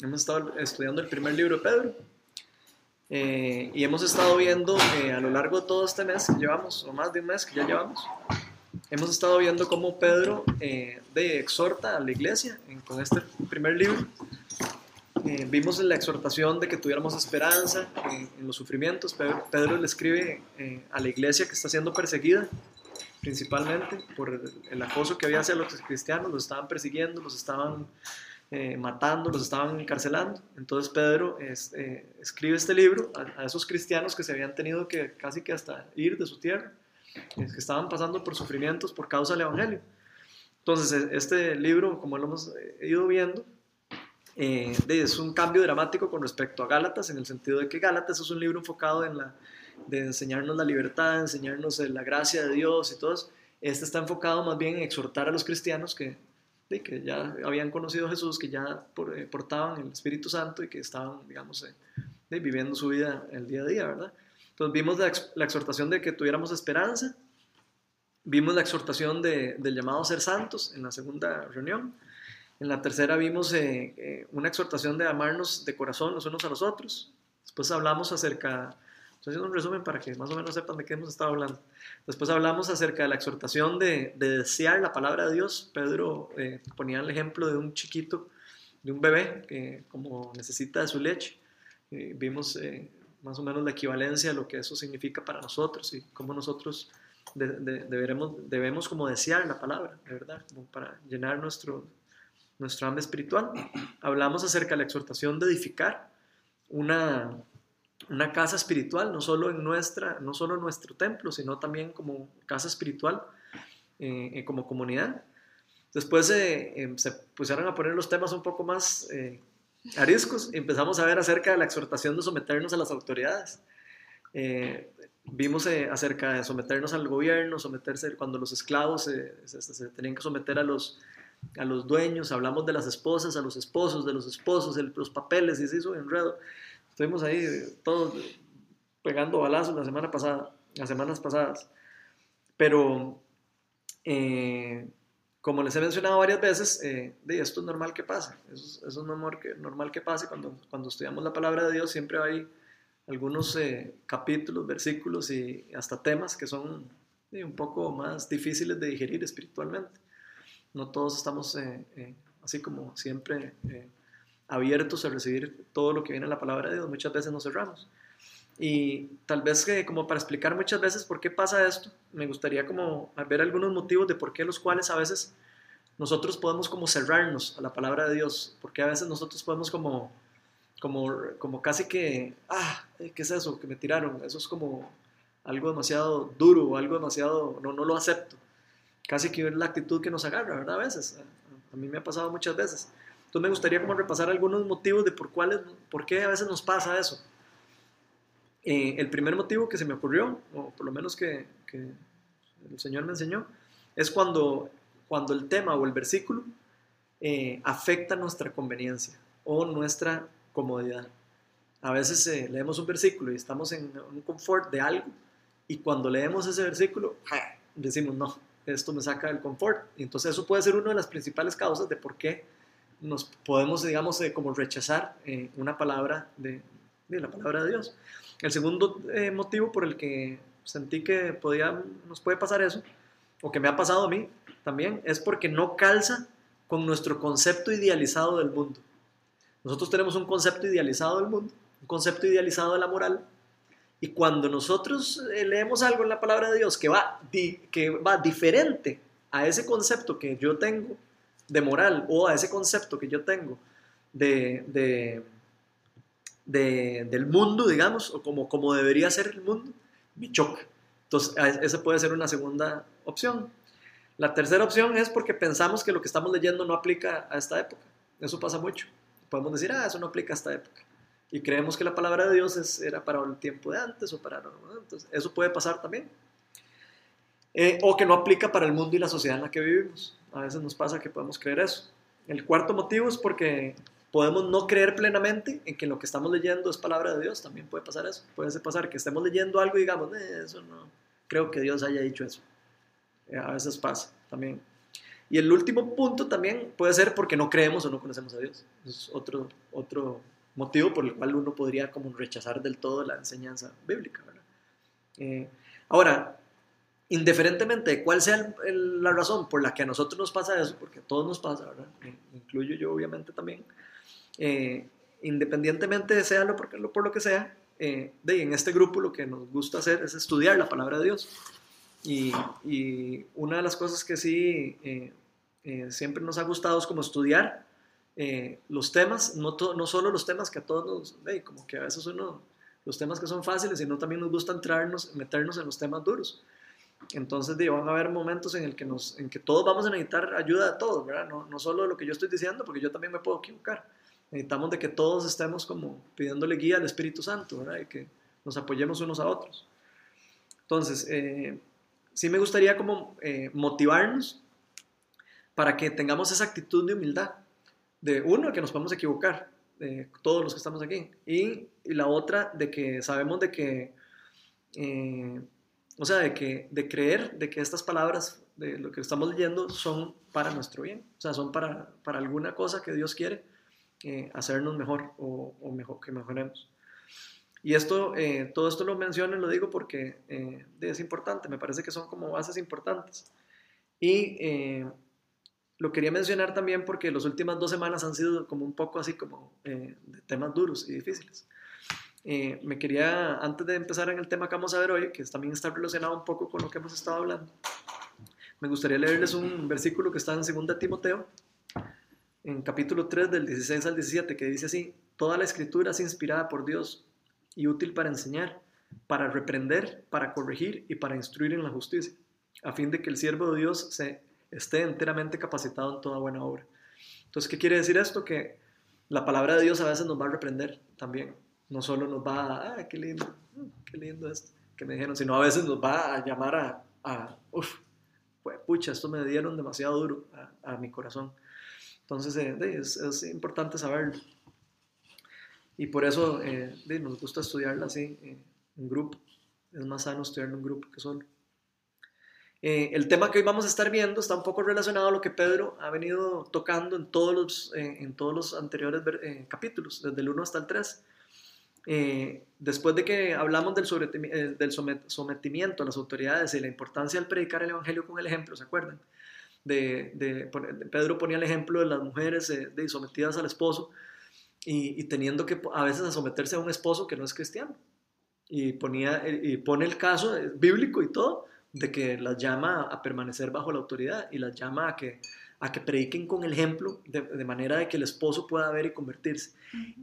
Hemos estado estudiando el primer libro de Pedro. Eh, y hemos estado viendo eh, a lo largo de todo este mes que llevamos, o más de un mes que ya llevamos, hemos estado viendo cómo Pedro de, exhorta a la iglesia con este primer libro. vimos la exhortación de que tuviéramos esperanza en los sufrimientos. Pedro, Pedro le escribe a la iglesia que está siendo perseguida principalmente por el, acoso que había hacia los cristianos, los estaban persiguiendo, los estaban eh, matando, los estaban encarcelando. Entonces Pedro eh, escribe este libro a, esos cristianos que se habían tenido que casi que hasta ir de su tierra, que estaban pasando por sufrimientos por causa del Evangelio. Entonces e, este libro, como lo hemos eh, ido viendo, es un cambio dramático con respecto a Gálatas, en el sentido de que Gálatas es un libro enfocado en la de enseñarnos la libertad, enseñarnos la gracia de Dios y todo eso. Este está enfocado más bien en exhortar a los cristianos que, que ya habían conocido a Jesús, que ya eh, portaban el Espíritu Santo y que estaban, digamos, eh, viviendo su vida el día a día, ¿verdad? Entonces vimos la, exhortación de que tuviéramos esperanza, vimos la exhortación del llamado a ser santos en la segunda reunión, en la tercera vimos eh, una exhortación de amarnos de corazón los unos a los otros, después hablamos acerca Estoy haciendo un resumen para que más o menos sepan de qué hemos estado hablando. Después hablamos acerca de la exhortación de, desear la palabra de Dios. Pedro eh, ponía el ejemplo de un chiquito, de un bebé que como necesita de su leche. Eh, vimos eh, más o menos la equivalencia de lo que eso significa para nosotros y cómo nosotros deberemos, debemos como desear la palabra, de verdad, como para llenar nuestro, nuestro hambre espiritual. Hablamos acerca de la exhortación de edificar una, una casa espiritual, no solo en nuestra, no solo en nuestro templo, sino también como casa espiritual, eh, eh, como comunidad. Después eh, se pusieron a poner los temas un poco más ariscos y empezamos a ver acerca de la exhortación de someternos a las autoridades. vimos acerca de someternos al gobierno, someterse cuando los esclavos se, tenían que someter a los, a los dueños, hablamos de las esposas, a los esposos, de los esposos, los papeles, y se hizo enredo. Estuvimos ahí todos pegando balazos la semana pasada, las semanas pasadas. Pero, eh, como les he mencionado varias veces, eh, esto es normal que pase. Eso, es normal que, normal que pase cuando, cuando estudiamos la palabra de Dios. Siempre hay algunos eh, capítulos, versículos y hasta temas que son un poco más difíciles de digerir espiritualmente. No todos estamos así como siempre abiertos a recibir todo lo que viene en la palabra de Dios, muchas veces nos cerramos. Y tal vez que como para explicar muchas veces por qué pasa esto, me gustaría como ver algunos motivos de por qué los cuales a veces nosotros podemos como cerrarnos a la palabra de Dios, porque a veces nosotros podemos como, como, como casi que, ah, ¿qué es eso que me tiraron? Eso es como algo demasiado duro, algo demasiado, no, no lo acepto. Casi que es la actitud que nos agarra, ¿verdad? A veces. A mí me ha pasado muchas veces. Entonces me gustaría como repasar algunos motivos de por, cuáles, por qué a veces nos pasa eso. Eh, el primer motivo que se me ocurrió, o por lo menos que, que, el Señor me enseñó, es cuando, cuando el tema o el versículo eh, afecta nuestra conveniencia o nuestra comodidad. A veces eh, leemos un versículo y estamos en un confort de algo y cuando leemos ese versículo decimos, no, esto me saca del confort. Y entonces eso puede ser una de las principales causas de por qué nos podemos, digamos, eh, como rechazar eh, una palabra de, la palabra de Dios. El segundo eh, motivo por el que sentí que podía, nos puede pasar eso, o que me ha pasado a mí también, es porque no calza con nuestro concepto idealizado del mundo. Nosotros tenemos un concepto idealizado del mundo, un concepto idealizado de la moral, y cuando nosotros leemos algo en la palabra de Dios que va, que va diferente a ese concepto que yo tengo de moral o a ese concepto que yo tengo de, de, del mundo, digamos, o como, como debería ser el mundo, me choca. Entonces, esa puede ser una segunda opción. La tercera opción es porque pensamos que lo que estamos leyendo no aplica a esta época. Eso pasa mucho. Podemos decir, ah, eso no aplica a esta época. Y creemos que la palabra de Dios era para el tiempo de antes o para... Entonces, eso puede pasar también. Eh, o que no aplica para el mundo y la sociedad en la que vivimos. A veces nos pasa que podemos creer eso. El cuarto motivo es porque podemos no creer plenamente en que lo que estamos leyendo es palabra de Dios. También puede pasar eso. Puede pasar que estemos leyendo algo y digamos, eh, eso no, creo que Dios haya dicho eso. Eh, a veces pasa también. Y el último punto también puede ser porque no creemos o no conocemos a Dios. Es otro, otro motivo por el cual uno podría como rechazar del todo la enseñanza bíblica. Eh, ahora, indiferentemente de cuál sea la razón por la que a nosotros nos pasa eso, porque a todos nos pasa, ¿verdad? incluyo yo obviamente también, eh, independientemente sea lo por, por lo que sea, eh, de, en este grupo lo que nos gusta hacer es estudiar la palabra de Dios. Y, y una de las cosas que sí eh, siempre nos ha gustado es como estudiar los temas, no, no solo los temas que a todos nos, como que a veces uno, los temas que son fáciles, sino también nos gusta entrarnos, meternos en los temas duros. Entonces, van a haber momentos en, el que nos, en que todos vamos a necesitar ayuda de todos. No, no solo de lo que yo estoy diciendo, porque yo también me puedo equivocar. Necesitamos de que todos estemos como pidiéndole guía al Espíritu Santo, ¿verdad? Y que nos apoyemos unos a otros. Entonces, eh, sí me gustaría como eh, motivarnos para que tengamos esa actitud de humildad. De uno, que nos podemos equivocar, de todos los que estamos aquí. Y, y la otra, de que sabemos de que... Eh, o sea, de, que, de creer de que estas palabras, de lo que estamos leyendo, son para nuestro bien. O sea, son para, para alguna cosa que Dios quiere eh, hacernos mejor o, mejor que mejoremos. Y esto, eh, todo esto lo menciono y lo digo porque eh, es importante, me parece que son como bases importantes. Y lo quería mencionar también porque las últimas dos semanas han sido como un poco así como temas duros y difíciles. Eh, me quería, antes de empezar en el tema que vamos a ver hoy, que también está relacionado un poco con lo que hemos estado hablando, me gustaría leerles un versículo que está en 2 Timoteo, en capítulo 3 del 16 al 17, que dice así, toda la escritura es inspirada por Dios y útil para enseñar, para reprender, para corregir y para instruir en la justicia, a fin de que el siervo de Dios se esté enteramente capacitado en toda buena obra. Entonces, ¿qué quiere decir esto? Que la palabra de Dios a veces nos va a reprender también no solo nos va a, ah, qué lindo, mm, qué lindo esto que me dijeron, sino a veces nos va a llamar a, a uff, pucha, esto me dieron demasiado duro a, mi corazón. Entonces eh, es, importante saberlo. Y por eso eh, nos gusta estudiarla así, eh, en grupo. Es más sano estudiarlo en grupo que solo. el tema que hoy vamos a estar viendo está un poco relacionado a lo que Pedro ha venido tocando en todos los, en todos los anteriores capítulos, desde el 1 hasta el 3. Eh, después de que hablamos del, eh, del, sometimiento a las autoridades y la importancia del predicar el Evangelio con el ejemplo, ¿se acuerdan? De, Pedro ponía el ejemplo de las mujeres eh, de, sometidas al esposo y, teniendo que a veces someterse a un esposo que no es cristiano. Y, ponía, y pone el caso bíblico y todo de que las llama a permanecer bajo la autoridad y las llama a que, a que prediquen con el ejemplo de, de manera de que el esposo pueda ver y convertirse.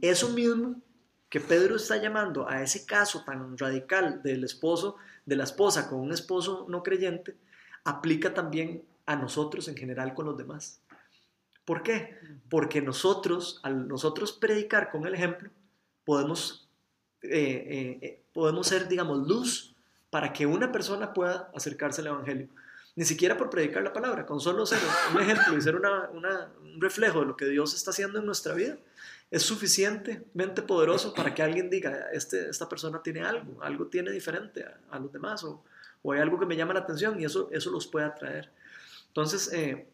Eso mismo que Pedro está llamando a ese caso tan radical del esposo, de la esposa con un esposo no creyente, aplica también a nosotros en general con los demás. ¿Por qué? Porque nosotros, al nosotros predicar con el ejemplo, podemos, eh, eh, eh, podemos ser, digamos, luz para que una persona pueda acercarse al Evangelio. Ni siquiera por predicar la palabra, con solo ser un ejemplo y ser un reflejo de lo que Dios está haciendo en nuestra vida, es suficientemente poderoso para que alguien diga, este, esta persona tiene algo, algo tiene diferente a, los demás o, hay algo que me llama la atención y eso, eso los puede atraer. Entonces, eh,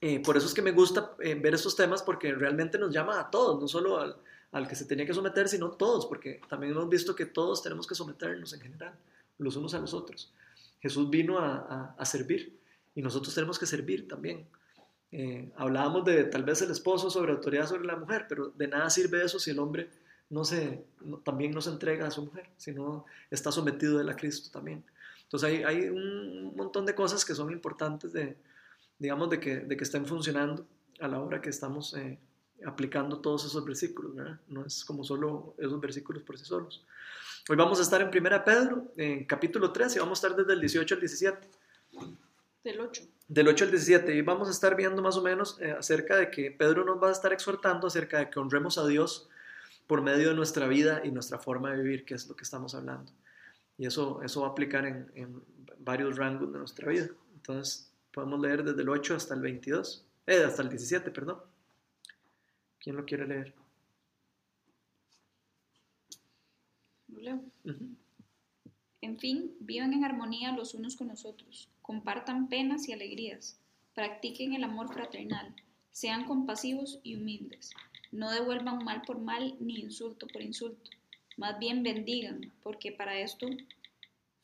eh, por eso es que me gusta eh, ver estos temas porque realmente nos llama a todos, no solo al, al, que se tenía que someter, sino todos, porque también hemos visto que todos tenemos que someternos en general, los unos a los otros. Jesús vino a, a, a servir y nosotros tenemos que servir también. Eh, hablábamos de tal vez el esposo sobre autoridad sobre la mujer, pero de nada sirve eso si el hombre no se, también no se entrega a su mujer, sino está sometido a Cristo también. Entonces hay, hay, un montón de cosas que son importantes de, digamos, de que, de que estén funcionando a la hora que estamos eh, aplicando todos esos versículos, ¿verdad? No es como solo esos versículos por sí solos. Hoy vamos a estar en 1 Pedro, en capítulo 3, y vamos a estar desde el 18 al 17. Del 8 del 8 al 17 y vamos a estar viendo más o menos eh, acerca de que Pedro nos va a estar exhortando acerca de que honremos a Dios por medio de nuestra vida y nuestra forma de vivir, que es lo que estamos hablando. Y eso, eso va a aplicar en, en varios rangos de nuestra vida. Entonces, podemos leer desde el 8 hasta el 22, eh, hasta el 17, perdón. ¿Quién lo quiere leer? Leo. En fin, vivan en armonía los unos con los otros, compartan penas y alegrías, Practiquen el amor fraternal. Sean compasivos y humildes. No devuelvan mal por mal ni insulto por insulto. Más bien bendigan, porque para esto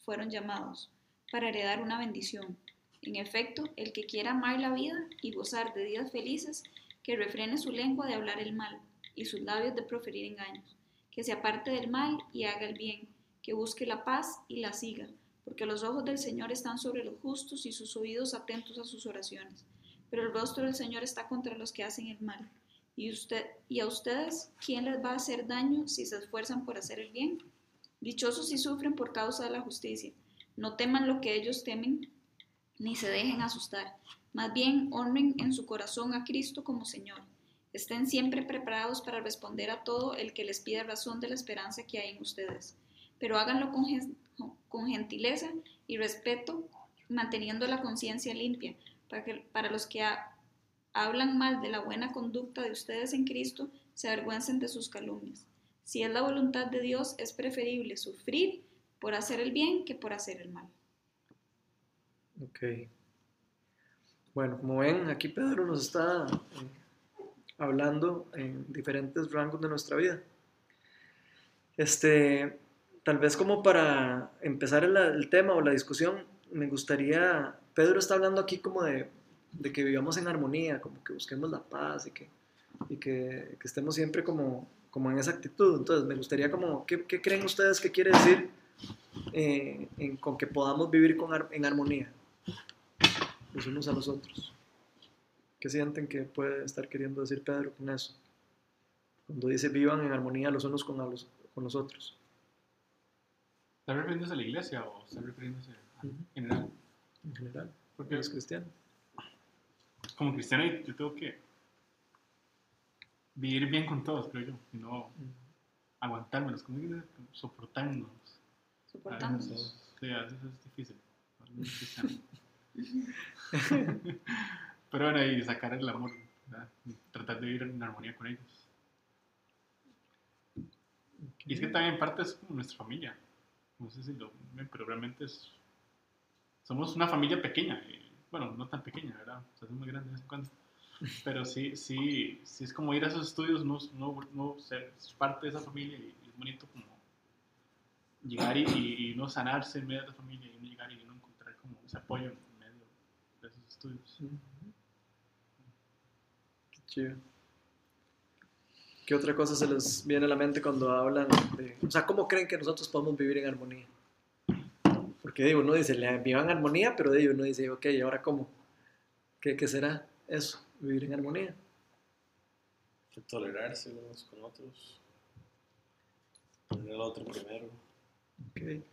fueron llamados, para heredar una bendición. En efecto, el que quiera amar la vida y gozar de días felices, que refrene su lengua de hablar el mal y sus labios de proferir engaños, que se aparte del mal y haga el bien, que busque la paz y la siga, porque los ojos del Señor están sobre los justos y sus oídos atentos a sus oraciones. Pero el rostro del Señor está contra los que hacen el mal. ¿Y, usted, y a ustedes quién les va a hacer daño si se esfuerzan por hacer el bien? Dichosos si sufren por causa de la justicia. No teman lo que ellos temen, ni se dejen asustar. Más bien honren en su corazón a Cristo como Señor. Estén siempre preparados para responder a todo el que les pida razón de la esperanza que hay en ustedes. Pero háganlo con, gentileza y respeto, manteniendo la conciencia limpia, para, que, para los que hablan mal de la buena conducta de ustedes en Cristo, se avergüencen de sus calumnias. Si es la voluntad de Dios, es preferible sufrir por hacer el bien que por hacer el mal. Ok. Bueno, como ven, aquí Pedro nos está eh, hablando en diferentes rangos de nuestra vida. Este, tal vez como para empezar el, el tema o la discusión, me gustaría, Pedro está hablando aquí como de, de, que vivamos en armonía, como que busquemos la paz y que, y que, que estemos siempre como, como en esa actitud. Entonces, me gustaría como, ¿qué, qué creen ustedes que quiere decir eh, en, con que podamos vivir con, en armonía los unos a los otros? ¿Qué sienten que puede estar queriendo decir Pedro con eso? Cuando dice vivan en armonía los unos con los, con los otros. ¿Está refiriéndose a la iglesia o está refiriéndose a en general? En general, Porque eres cristiano. como cristiano yo tengo que vivir bien con todos, creo yo, y no aguantármelos, como dice, soportarnos. Soportándonos. Sí, a veces es difícil. para un cristiano. Pero bueno, y sacar el amor, ¿verdad? Y tratar de vivir en armonía con ellos. Y es que también en parte es como nuestra familia. No sé si lo ven, pero realmente es. Somos una familia pequeña. y, bueno, no tan pequeña, ¿verdad? O sea, es muy grande de vez en cuando. Pero sí, sí, sí es como ir a esos estudios, no, no, no ser parte de esa familia y, y es bonito como llegar y, y, y no sanarse en medio de la familia y no llegar y no encontrar como ese apoyo en medio de esos estudios. Qué chido. ¿Qué otra cosa se les viene a la mente cuando hablan de... O sea, ¿cómo creen que nosotros podemos vivir en armonía? Porque digo, uno dice, vivan en armonía, pero digo, uno dice, ok, ¿y ahora cómo? ¿Qué, ¿Qué será eso, vivir en armonía? Que tolerarse unos con otros. Poner al otro primero. Ok.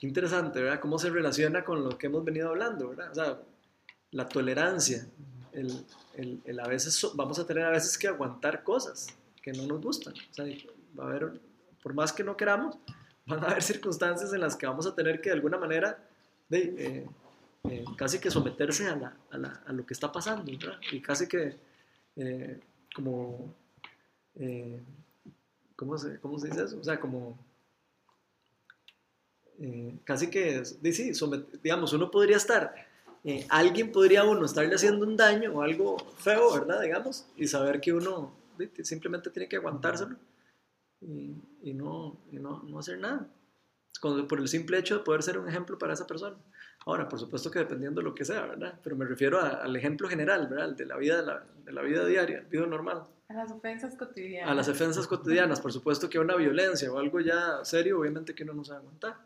Interesante, ¿verdad? Cómo se relaciona con lo que hemos venido hablando, ¿verdad? O sea, la tolerancia, el, el, el a veces vamos a tener a veces que aguantar cosas que no nos gustan. O sea, va a haber, por más que no queramos, van a haber circunstancias en las que vamos a tener que de alguna manera eh, eh, casi que someterse a, la, a, lo que está pasando, ¿verdad? Y casi que eh, como, ¿cómo, se, ¿cómo se dice eso? O sea, como casi que, sí, digamos, uno podría estar, alguien podría uno estarle haciendo un daño o algo feo, ¿verdad? Digamos, y saber que uno simplemente tiene que aguantárselo y, y no, y no, no hacer nada. Con- por el simple hecho de poder ser un ejemplo para esa persona. Ahora, por supuesto que dependiendo de lo que sea, ¿verdad? Pero me refiero a- al ejemplo general, ¿verdad? De la vida, de la, de la vida diaria, vida normal. A las ofensas cotidianas. A las ofensas cotidianas, por supuesto que una violencia o algo ya serio, obviamente que uno no se va a aguantar,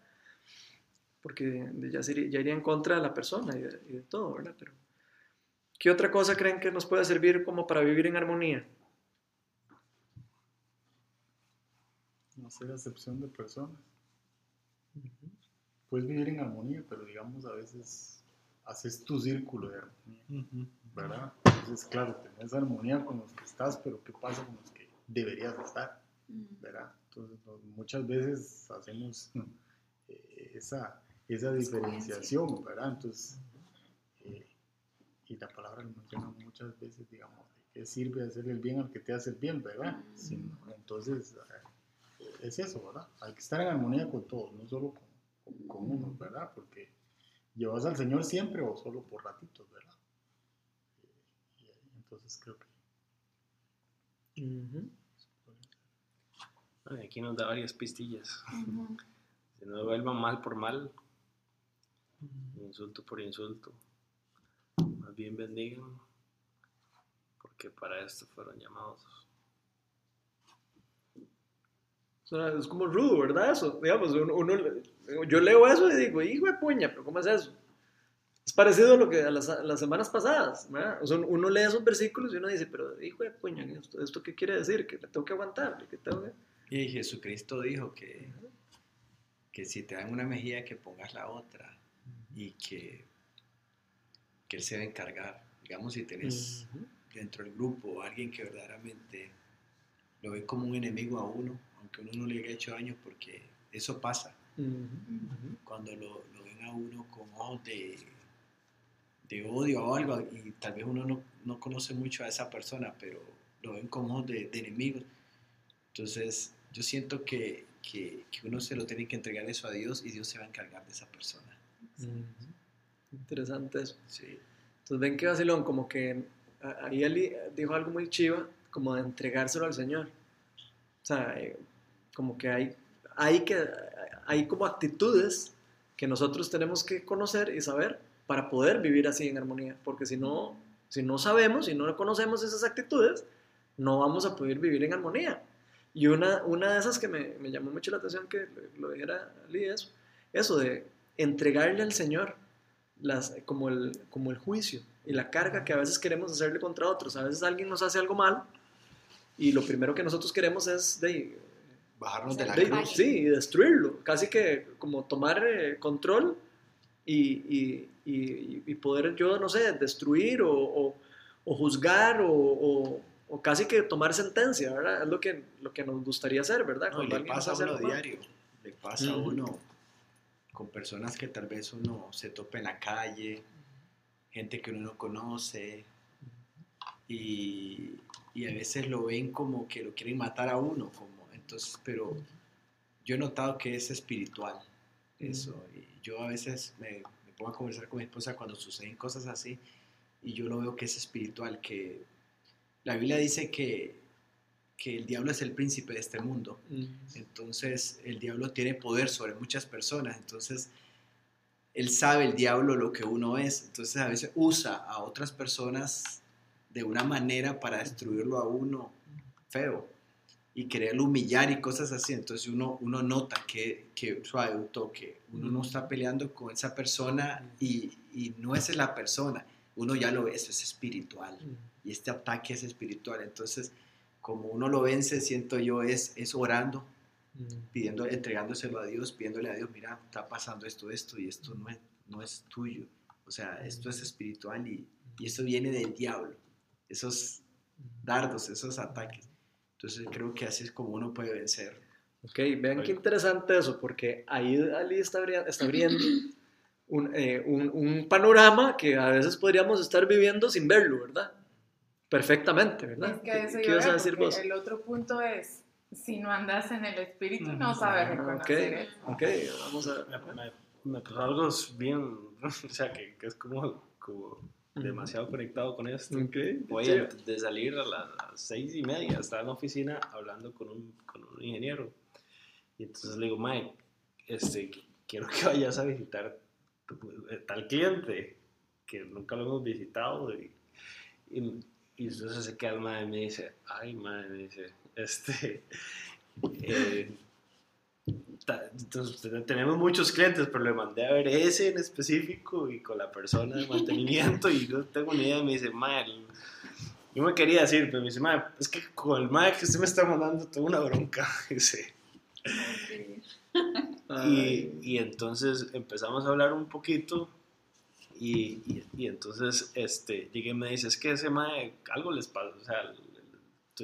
porque ya, sería- ya iría en contra de la persona y de, y de todo, ¿verdad? Pero, ¿qué otra cosa creen que nos puede servir como para vivir en armonía? Hacer acepción de personas. Puedes vivir en armonía, pero digamos a veces haces tu círculo de armonía, ¿verdad? Entonces, claro, tenés armonía con los que estás, pero ¿qué pasa con los que deberías estar, Mm. ¿verdad? Entonces, no- muchas veces hacemos eh, esa, esa diferenciación, ¿verdad? Entonces, eh, y la palabra lo menciona muchas veces, digamos, ¿de qué sirve hacer el bien al que te hace el bien, ¿verdad? Sino- entonces, eh, es eso, ¿verdad? Hay que estar en armonía con todos, no solo con, con, con unos, ¿verdad? Porque llevas al Señor siempre o solo por ratitos, ¿verdad? Entonces creo que. Ay, Aquí nos da varias pistillas. Ujú. Si no devuelvan mal por mal, insulto por insulto. Más bien bendigan, porque para esto fueron llamados. O sea, es como rudo, ¿verdad? Eso, digamos, uno, uno- yo leo eso y digo, hijo de puña, pero ¿cómo es eso? Es parecido a lo que a las, a las semanas pasadas, ¿verdad? O sea, uno lee esos versículos y uno dice, pero hijo de puña, ¿esto, esto qué quiere decir? ¿Que le tengo que aguantar? ¿Que tengo que...? Y Jesucristo dijo que, que si te dan una mejilla, que pongas la otra. Y que, que Él se va a encargar. Digamos, si tenés Ujú. dentro del grupo alguien que verdaderamente lo ve como un enemigo a uno, aunque uno no le haya hecho daño, porque eso pasa. Cuando lo, lo ven a uno con ojos de, de odio o algo, y tal vez uno no, no conoce mucho a esa persona, pero lo ven con ojos de, de enemigos. Entonces, yo siento que, que, que uno se lo tiene que entregar eso a Dios y Dios se va a encargar de esa persona. Interesante eso. Sí. Entonces ven que Basilón como que ahí Eli dijo algo muy chiva, como de entregárselo al Señor. O sea, eh, como que hay, hay, que, hay como actitudes que nosotros tenemos que conocer y saber para poder vivir así en armonía. Porque si no, si no sabemos, si no conocemos esas actitudes, no vamos a poder vivir en armonía. Y una, una de esas que me, me llamó mucho la atención que lo, dijera eso, eso de entregarle al Señor las, como, el, como el juicio y la carga que a veces queremos hacerle contra otros. A veces alguien nos hace algo mal y lo primero que nosotros queremos es de, Bajarnos de la de- cruz. sí, y destruirlo, casi que como tomar eh, control y, y- y- y poder yo, no sé, destruir o, o- o juzgar o, o- casi que tomar sentencia, ¿verdad? Es lo que, lo que nos gustaría hacer, ¿verdad? No, le pasa a uno mal. diario. Le pasa a uno con personas que tal vez uno se tope en la calle, gente que uno no conoce, y, y a veces lo ven como que lo quieren matar a uno, como, entonces, pero yo he notado que es espiritual eso, y yo a veces me, me pongo a conversar con mi esposa cuando suceden cosas así, y yo lo veo que es espiritual, que la Biblia dice que, que el diablo es el príncipe de este mundo, Mm. entonces el diablo tiene poder sobre muchas personas, entonces él sabe el diablo lo que uno es, entonces a veces usa a otras personas de una manera para destruirlo a uno feo y quererlo humillar y cosas así, entonces uno, uno nota que, que suave un toque, uno no está peleando con esa persona y, y no es la persona, uno ya lo ve, eso es espiritual y este ataque es espiritual, entonces como uno lo vence, siento yo, es, es orando, Mm. pidiendo, entregándoselo a Dios, pidiéndole a Dios, mira, está pasando esto, esto, y esto no es, no es tuyo. O sea, esto es espiritual y, y esto viene del diablo. Esos dardos, esos ataques. Entonces creo que así es como uno puede vencer. Ok, vean qué interesante eso, porque ahí Ali está, abri- está abriendo un, eh, un- un panorama que a veces podríamos estar viviendo sin verlo, ¿verdad? Perfectamente, ¿verdad? Es que eso ¿Qué, qué iba ibas a decir vos? El otro punto es, si no andas en el espíritu, no sabes Ah, reconocer ok, eso. ok, vamos a... Me, me- me pasó algo bien, o sea, que, que es como, como demasiado conectado con esto. Ok, Voy sí. a- de salir a las seis y media, estaba en la oficina hablando con un, con un ingeniero. Y entonces le digo, Mike, este, quiero que vayas a visitar tu- eh, tal cliente que nunca lo hemos visitado. Y, y, y entonces se queda el mae y me dice, ay, mae, me dice, este, eh, entonces, te- tenemos muchos clientes, pero le mandé a ver ese en específico y con la persona de mantenimiento y no tengo ni idea. Me dice, mae, el- yo me quería decir, pero me dice, mae, es que con el mae que usted me está mandando tengo una bronca. Dice. Y, entonces empezamos a hablar un poquito y, y, y entonces este, llegué y me dice, es que ese mae, algo les pasó, o sea,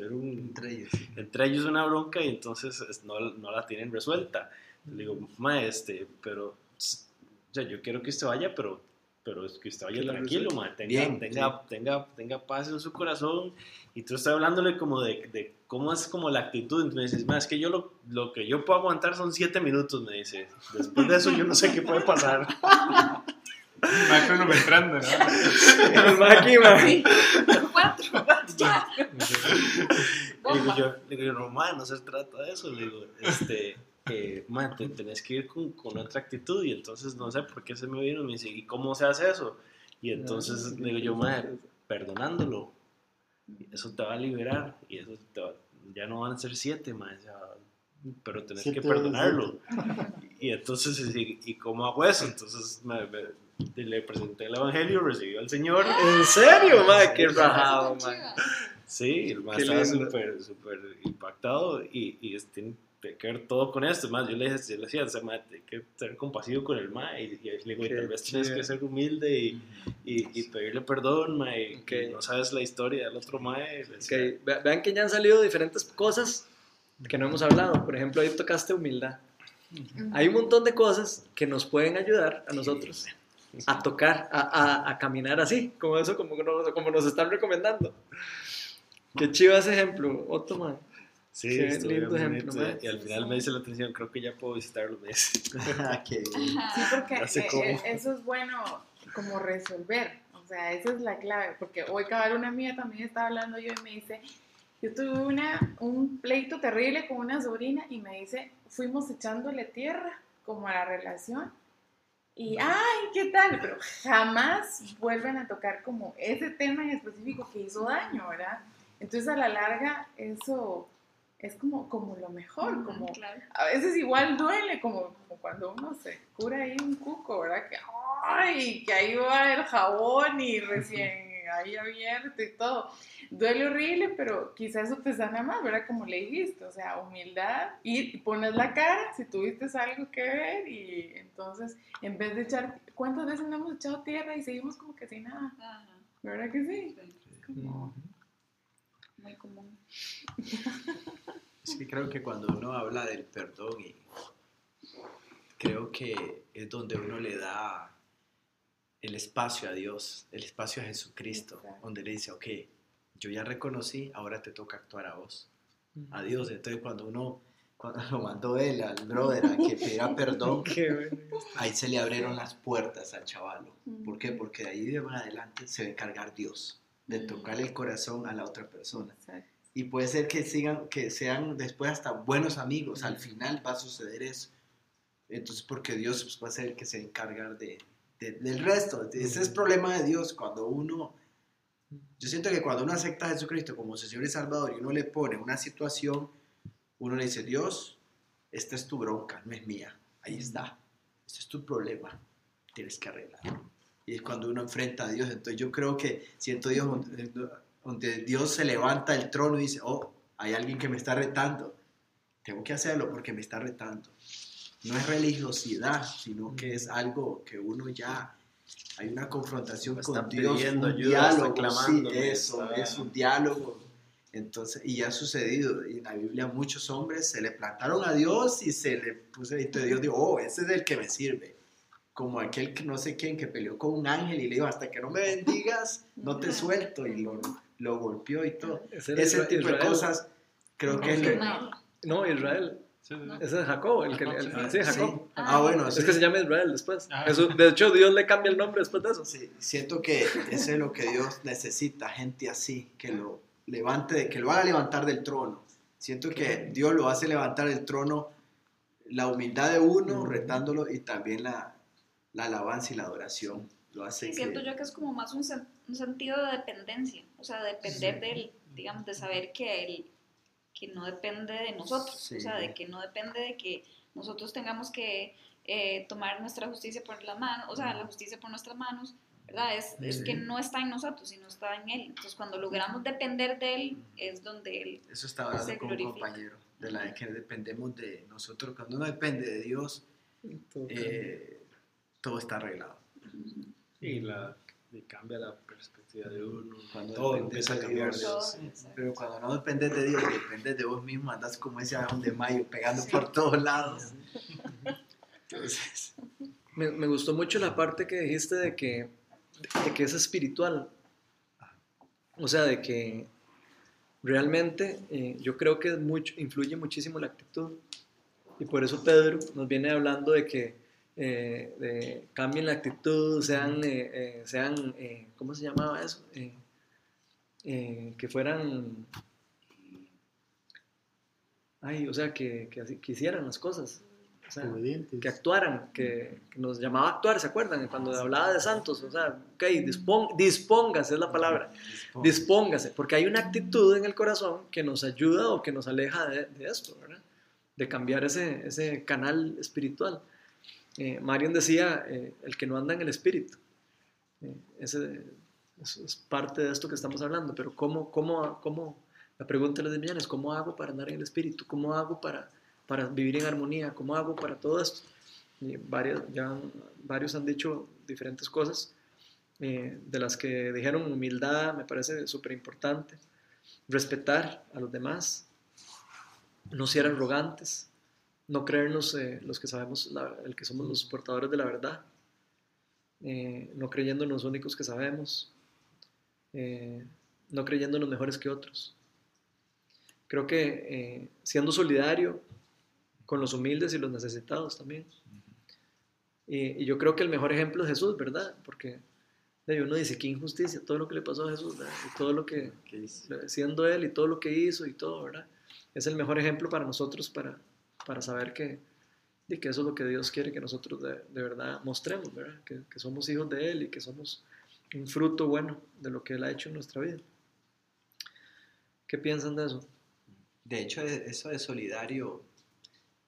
tuvieron Entre ellos. entre ellos una bronca y entonces es- no, no la tienen resuelta. Le digo, mae, este, pero, o sea, yo quiero que usted vaya, pero, pero es que usted vaya tranquilo, mae, tenga, Bien, tenga, tenga, tenga paz en su corazón. Y tú estás hablándole como de, de cómo es como la actitud. Entonces me dices, mae, es que yo lo, lo que yo puedo aguantar son siete minutos, me dice. Después de eso yo no sé qué puede pasar. Va cronometrando, ¿no? El mae. Sí. Cuatro, ya. Le digo yo, le digo yo, no, no se trata de eso. Le digo, este, eh, te- tenés que ir con, con otra actitud. Y entonces, no sé por qué se me vino. Me dice, ¿y cómo se hace eso? Y entonces le digo yo, ma, perdonándolo. Eso te va a liberar. Y eso te va- ya no van a ser siete, ma. ya- pero tenés Siete que perdonarlo. Y entonces, ¿y, y cómo hago eso? Entonces me- me- le presenté el evangelio, recibió al Señor. ¿En serio, mae? Qué rajado, mae. Sí, el Qué estaba súper, súper impactado y, y tiene que ver todo con esto. Más, yo le, dije- yo le decía, o sea, ma, hay que ser compasivo con el ma y, y le digo, y tal vez tienes que ser humilde y, y, y pedirle perdón, ma, y, Ok. y no sabes la historia del otro ma. y le Ok, decía, ve- Vean que ya han salido diferentes cosas que no hemos hablado. Por ejemplo, ahí tocaste humildad. Hay un montón de cosas que nos pueden ayudar a nosotros a tocar, a, a- a caminar así, como eso, como, nos- como nos están recomendando. Qué chido ese ejemplo, Otto, man. Sí, estuvo lindo ejemplo, bonito, ma. Y al final me dice la atención, creo que ya puedo visitarlo, me dice. Ah. Sí, porque eh, cómo. eh, eso es bueno como resolver. O sea, esa es la clave. Porque hoy cabal una mía también estaba hablando yo y me dice, yo tuve una, un pleito terrible con una sobrina y me dice, fuimos echándole tierra como a la relación. Y, ay, ¿qué tal? Pero jamás vuelven a tocar como ese tema en específico que hizo daño, ¿verdad? Entonces a la larga eso es como, como lo mejor, como Claro. a veces igual duele, como, como cuando uno se cura ahí un cuco, ¿verdad? Que, ¡ay! Que ahí va el jabón y recién ahí abierto y todo. Duele horrible, pero quizás eso te sana más, ¿verdad? Como le dijiste, o sea, humildad y pones la cara si tuviste algo que ver y entonces en vez de echar, ¿cuántas veces no hemos echado tierra y seguimos como que sin nada? Ajá. ¿Verdad que sí? Como- Muy común. Es que creo que cuando uno habla del perdón, y creo que es donde uno le da el espacio a Dios, el espacio a Jesucristo, Exacto. donde le dice, ok, yo ya reconocí, ahora te toca actuar a vos, a Dios. Entonces cuando uno, cuando lo mandó él al brother a que pidiera perdón, ahí se le abrieron las puertas al chavalo. ¿Por qué? Porque de ahí de más adelante se va a encargar Dios de tocarle el corazón a la otra persona. Exacto. Y puede ser que sigan, que sean después hasta buenos amigos. Al final va a suceder eso. Entonces, porque Dios pues, va a ser el que se encargar de, de- del resto. Ese es el problema de Dios. Cuando uno, yo siento que cuando uno acepta a Jesucristo como su Señor y Salvador y uno le pone una situación, uno le dice, Dios, esta es tu bronca, no es mía. Ahí está. Este es tu problema. Tienes que arreglarlo. Y es cuando uno enfrenta a Dios. Entonces yo creo que siento Dios donde, donde Dios se levanta del trono y dice, oh, hay alguien que me está retando. Tengo que hacerlo porque me está retando. No es religiosidad, sino que es algo que uno ya... Hay una confrontación con Dios, pidiendo un diálogo, sí, eso, es un diálogo. Entonces, y ya ha sucedido, y en la Biblia muchos hombres se le plantaron a Dios y se le puso, y entonces Dios dijo, oh, ese es el que me sirve. Como aquel que no sé quién que peleó con un ángel y le dijo, hasta que no me bendigas, no te suelto, y lo, lo golpeó y todo. Ese Ese tipo de Israel. cosas, creo que es lo- No, No, Israel. Sí, sí, sí. Ese es Jacob. El que, Jacob, el- sí. Jacob. Sí. Ah, bueno, Es que se llama Israel después. Eso, de hecho, Dios le cambia el nombre después de eso. Sí, siento que eso es lo que Dios necesita, gente así, que lo levante, que lo haga levantar del trono. Siento que Dios lo hace levantar del trono la humildad de uno, retándolo, y también la, la alabanza y la adoración. Lo hace Sí, que... siento yo que es como más un, sen- un sentido de dependencia, o sea, de depender del, digamos, de saber que él, que no depende de nosotros, Sí. o sea, de que no depende de que nosotros tengamos que eh, tomar nuestra justicia por las manos, o sea, la justicia por nuestras manos, ¿verdad? Es, es Sí. que no está en nosotros, sino está en él. Entonces, cuando logramos depender de él, es donde él... Eso estaba hablando se con un glorifica. compañero, de la de que dependemos de nosotros. Cuando uno depende de Dios, eh, todo está arreglado. Y la, y cambia la perspectiva de uno. Cuando todo dependes empieza a de cambiar. Dios. todo- sí. Pero cuando no dependes de Dios, dependes de vos mismo, andas como ese Adán de Mayo, pegando por todos lados. Entonces, Me, me gustó mucho la parte que dijiste de que, de que es espiritual. O sea, de que realmente eh, yo creo que mucho, influye muchísimo la actitud. Y por eso Pedro nos viene hablando de que eh, de- cambien la actitud, sean, eh, eh, sean eh, ¿cómo se llamaba eso? Eh, eh, que fueran, ay, o sea, que, que, hicieran las cosas, o sea, Obedientes. que actuaran, que, que nos llamaba a actuar, ¿se acuerdan? Cuando hablaba de santos, o sea, ok, dispón, dispóngase es la palabra, dispóngase, porque hay una actitud en el corazón que nos ayuda o que nos aleja de, de esto, ¿verdad? De cambiar ese, ese canal espiritual. Eh, Marion decía, eh, el que no anda en el espíritu. Eh, ese es, parte de esto que estamos hablando, pero ¿cómo, cómo, cómo, la pregunta de los ¿cómo hago para andar en el espíritu? ¿Cómo hago para, para vivir en armonía? ¿Cómo hago para todo esto? Y varias, ya varios han dicho diferentes cosas, eh, de las que dijeron humildad, me parece súper importante, respetar a los demás, no ser arrogantes, no creernos eh, los que sabemos, la- el que somos los portadores de la verdad, eh, no creyéndonos los únicos que sabemos, eh, no creyéndonos mejores que otros. Creo que eh, siendo solidario con los humildes y los necesitados también. Y, y yo creo que el mejor ejemplo es Jesús, ¿verdad? Porque uno dice, qué injusticia, todo lo que le pasó a Jesús, ¿verdad? Y todo lo que, siendo Él y todo lo que hizo y todo, ¿verdad? Es el mejor ejemplo para nosotros para, para saber que, y que eso es lo que Dios quiere que nosotros de, de verdad mostremos, ¿verdad? Que, que somos hijos de Él y que somos un fruto bueno de lo que Él ha hecho en nuestra vida. ¿Qué piensan de eso? De hecho, e- eso de solidario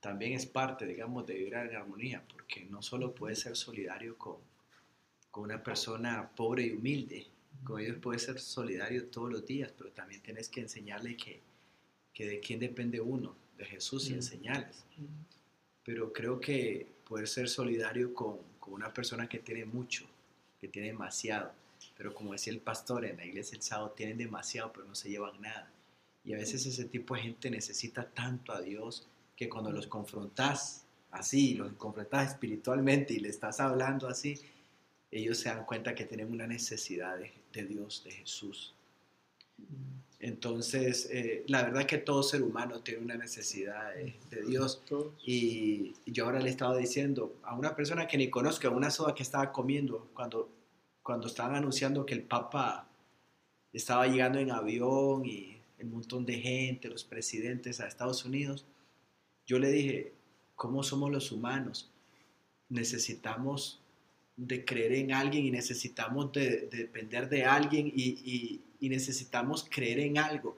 también es parte, digamos, de vivir en armonía, porque no solo puedes ser solidario con, con una persona pobre y humilde, con ellos puedes ser solidario todos los días, pero también tienes que enseñarle que, que de quién depende uno, de Jesús y Mm. enseñarles. Pero creo que poder ser solidario con, con una persona que tiene mucho, que tiene demasiado, pero como decía el pastor en la iglesia el sábado, tienen demasiado, pero no se llevan nada. Y a veces ese tipo de gente necesita tanto a Dios que cuando los confrontas así, los confrontas espiritualmente y le estás hablando así, ellos se dan cuenta que tienen una necesidad de, de Dios, de Jesús. Entonces, eh, la verdad que todo ser humano tiene una necesidad de, de Dios. Y yo ahora le estaba diciendo a una persona que ni conozco, a una soda que estaba comiendo, cuando, cuando estaban anunciando que el Papa estaba llegando en avión y el montón de gente, los presidentes a Estados Unidos, yo le dije, ¿cómo somos los humanos? Necesitamos de creer en alguien y necesitamos de, de depender de alguien y, y- y necesitamos creer en algo.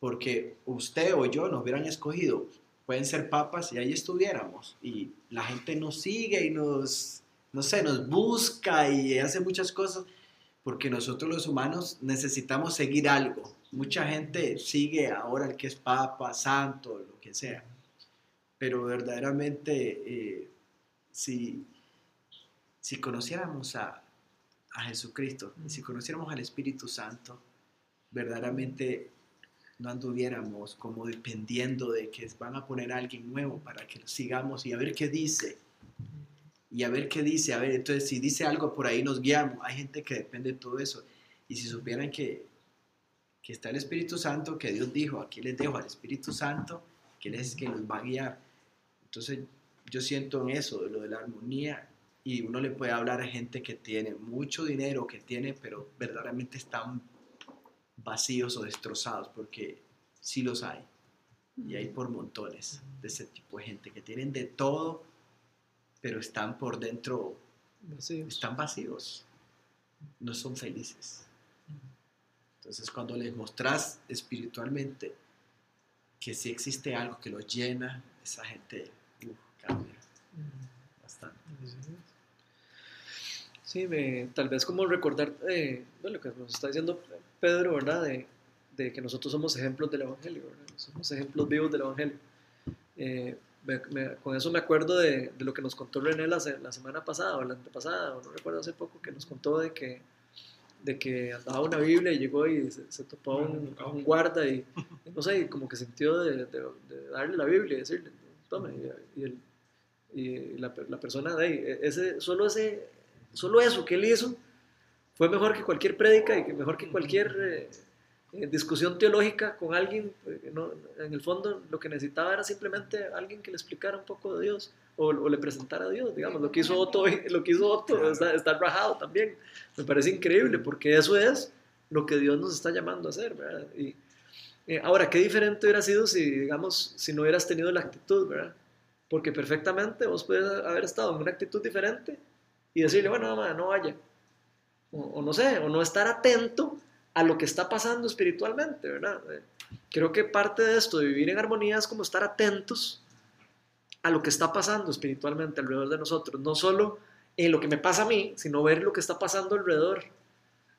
Porque usted o yo nos hubieran escogido, pueden ser papas y ahí estuviéramos. Y la gente nos sigue y nos, no sé, nos busca y hace muchas cosas. Porque nosotros los humanos necesitamos seguir algo. Mucha gente sigue ahora el que es papa, santo, lo que sea. Pero verdaderamente, eh, si, si conociéramos a, a Jesucristo, si conociéramos al Espíritu Santo, verdaderamente no anduviéramos como dependiendo de que van a poner a alguien nuevo para que sigamos y a ver qué dice. Y a ver qué dice, a ver, entonces si dice algo por ahí nos guiamos. Hay gente que depende de todo eso. Y si supieran que, que está el Espíritu Santo, que Dios dijo, aquí les dejo al Espíritu Santo, que Él es quien nos va a guiar. Entonces yo siento en eso, de lo de la armonía, y uno le puede hablar a gente que tiene mucho dinero, que tiene, pero verdaderamente están vacíos o destrozados, porque sí los hay. Y hay por montones de ese tipo de gente que tienen de todo, pero están por dentro, Vacíos. están vacíos, no son felices. Entonces cuando les mostrás espiritualmente que sí existe algo que los llena, esa gente cambia bastante. Sí, me- tal vez como recordar eh, bueno, lo que nos está diciendo Pedro, ¿verdad? De, que nosotros somos ejemplos del Evangelio. Somos ejemplos vivos del Evangelio. Eh, con eso me acuerdo de, lo que nos contó René la, se- la semana pasada o la antepasada, o no recuerdo hace poco, que nos contó de que, de que andaba una Biblia y llegó y se, topó a un, guarda y, no sé, como que sintió de, darle la Biblia y decirle, tome, y, y el- y la, la persona de ahí, e, ese, solo, ese, solo eso que él hizo fue mejor que cualquier prédica y que mejor que cualquier, eh, eh, discusión teológica con alguien, no, en el fondo lo que necesitaba era simplemente alguien que le explicara un poco de Dios o, o le presentara a Dios, digamos, lo que hizo Otto, lo que hizo Otto está, está rajado también. Me parece increíble porque eso es lo que Dios nos está llamando a hacer, ¿verdad? Y, eh, ahora, qué diferente hubiera sido si, digamos, si no hubieras tenido la actitud, ¿verdad? Porque perfectamente vos puedes haber estado en una actitud diferente y decirle, bueno, no, ma, no vaya. O, no sé, o no estar atento a lo que está pasando espiritualmente, ¿verdad? Eh, Creo que parte de esto, de vivir en armonía, es como estar atentos a lo que está pasando espiritualmente alrededor de nosotros. No solo en lo que me pasa a mí, sino ver lo que está pasando alrededor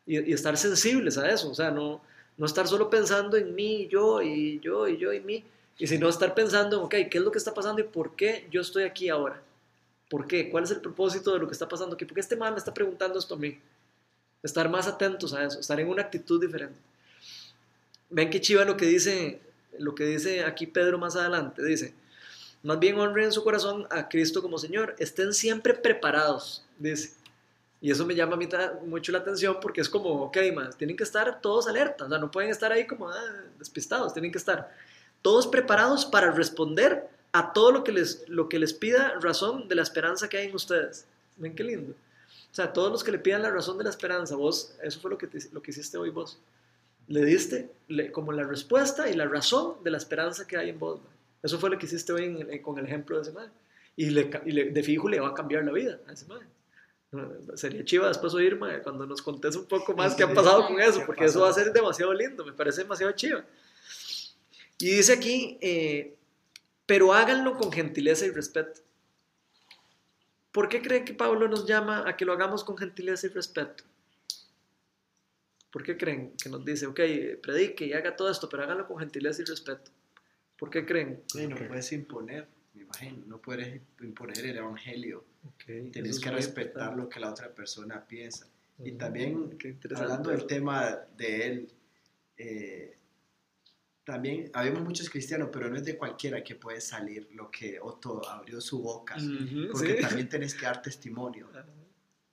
y, y estar sensibles a eso. O sea, no, no estar solo pensando en mí, yo y yo y yo y mí, y sino estar pensando, en, ok, ¿qué es lo que está pasando y por qué yo estoy aquí ahora? ¿Por qué? ¿Cuál es el propósito de lo que está pasando aquí? ¿Por qué este man me está preguntando esto a mí? Estar más atentos a eso, estar en una actitud diferente. Ven qué chiva lo que dice, lo que dice aquí Pedro más adelante. Dice, más bien honren en su corazón a Cristo como Señor. Estén siempre preparados, dice. Y eso me llama a mí mucho la atención porque es como, ok, más, tienen que estar todos alertas, o sea, no pueden estar ahí como ah, despistados, tienen que estar todos preparados para responder a todo lo que, les, lo que les pida razón de la esperanza que hay en ustedes. Ven qué lindo. O sea, todos los que le pidan la razón de la esperanza, vos, eso fue lo que, te- lo que hiciste hoy vos. Le diste le- como la respuesta y la razón de la esperanza que hay en vos. Eso fue lo que hiciste hoy en el- con el ejemplo de ese man. Y, le, y le- de fijo le va a cambiar la vida a ese man. Sería chiva después oír, mae, cuando nos contés un poco más qué ha pasado con eso, ¿Qué porque eso pasó? va a ser demasiado lindo, me parece demasiado chiva. Y dice aquí, eh, pero háganlo con gentileza y respeto. ¿Por qué creen que Pablo nos llama a que lo hagamos con gentileza y respeto? ¿Por qué creen que nos dice, ok, predique y haga todo esto, pero háganlo con gentileza y respeto? ¿Por qué creen? Sí, no puedes imponer, me imagino, no puedes imponer el evangelio. Okay, Tienes que respetar lo que la otra persona piensa. Y Ujú, también, hablando del tema de él, eh, también habemos muchos cristianos, pero no es de cualquiera que puede salir lo que Otto abrió su boca. Porque sí. también tenés que dar testimonio.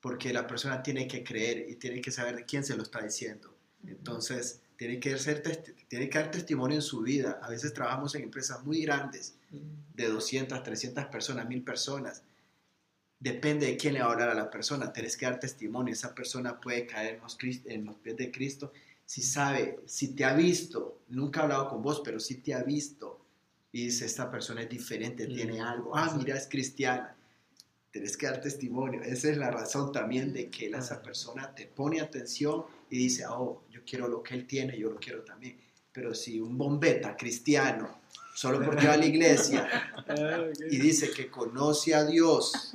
Porque la persona tiene que creer y tiene que saber de quién se lo está diciendo. Entonces, tiene que, ser tiene que dar testimonio en su vida. A veces trabajamos en empresas muy grandes, de 200, 300 personas, 1000 personas. Depende de quién le va a hablar a la persona. Tienes que dar testimonio. Esa persona puede caer en los, cris- en los pies de Cristo si sabe, si te ha visto. Nunca ha hablado con vos, pero si te ha visto. Y dice, esta persona es diferente, tiene Mm, algo. Ah, mira, es cristiana. Tienes que dar testimonio. Esa es la razón también de que esa Ajá. persona te pone atención y dice, oh, yo quiero lo que él tiene, yo lo quiero también. Pero si un bombeta cristiano, solo porque va a la iglesia, Ah, y dice que conoce a Dios,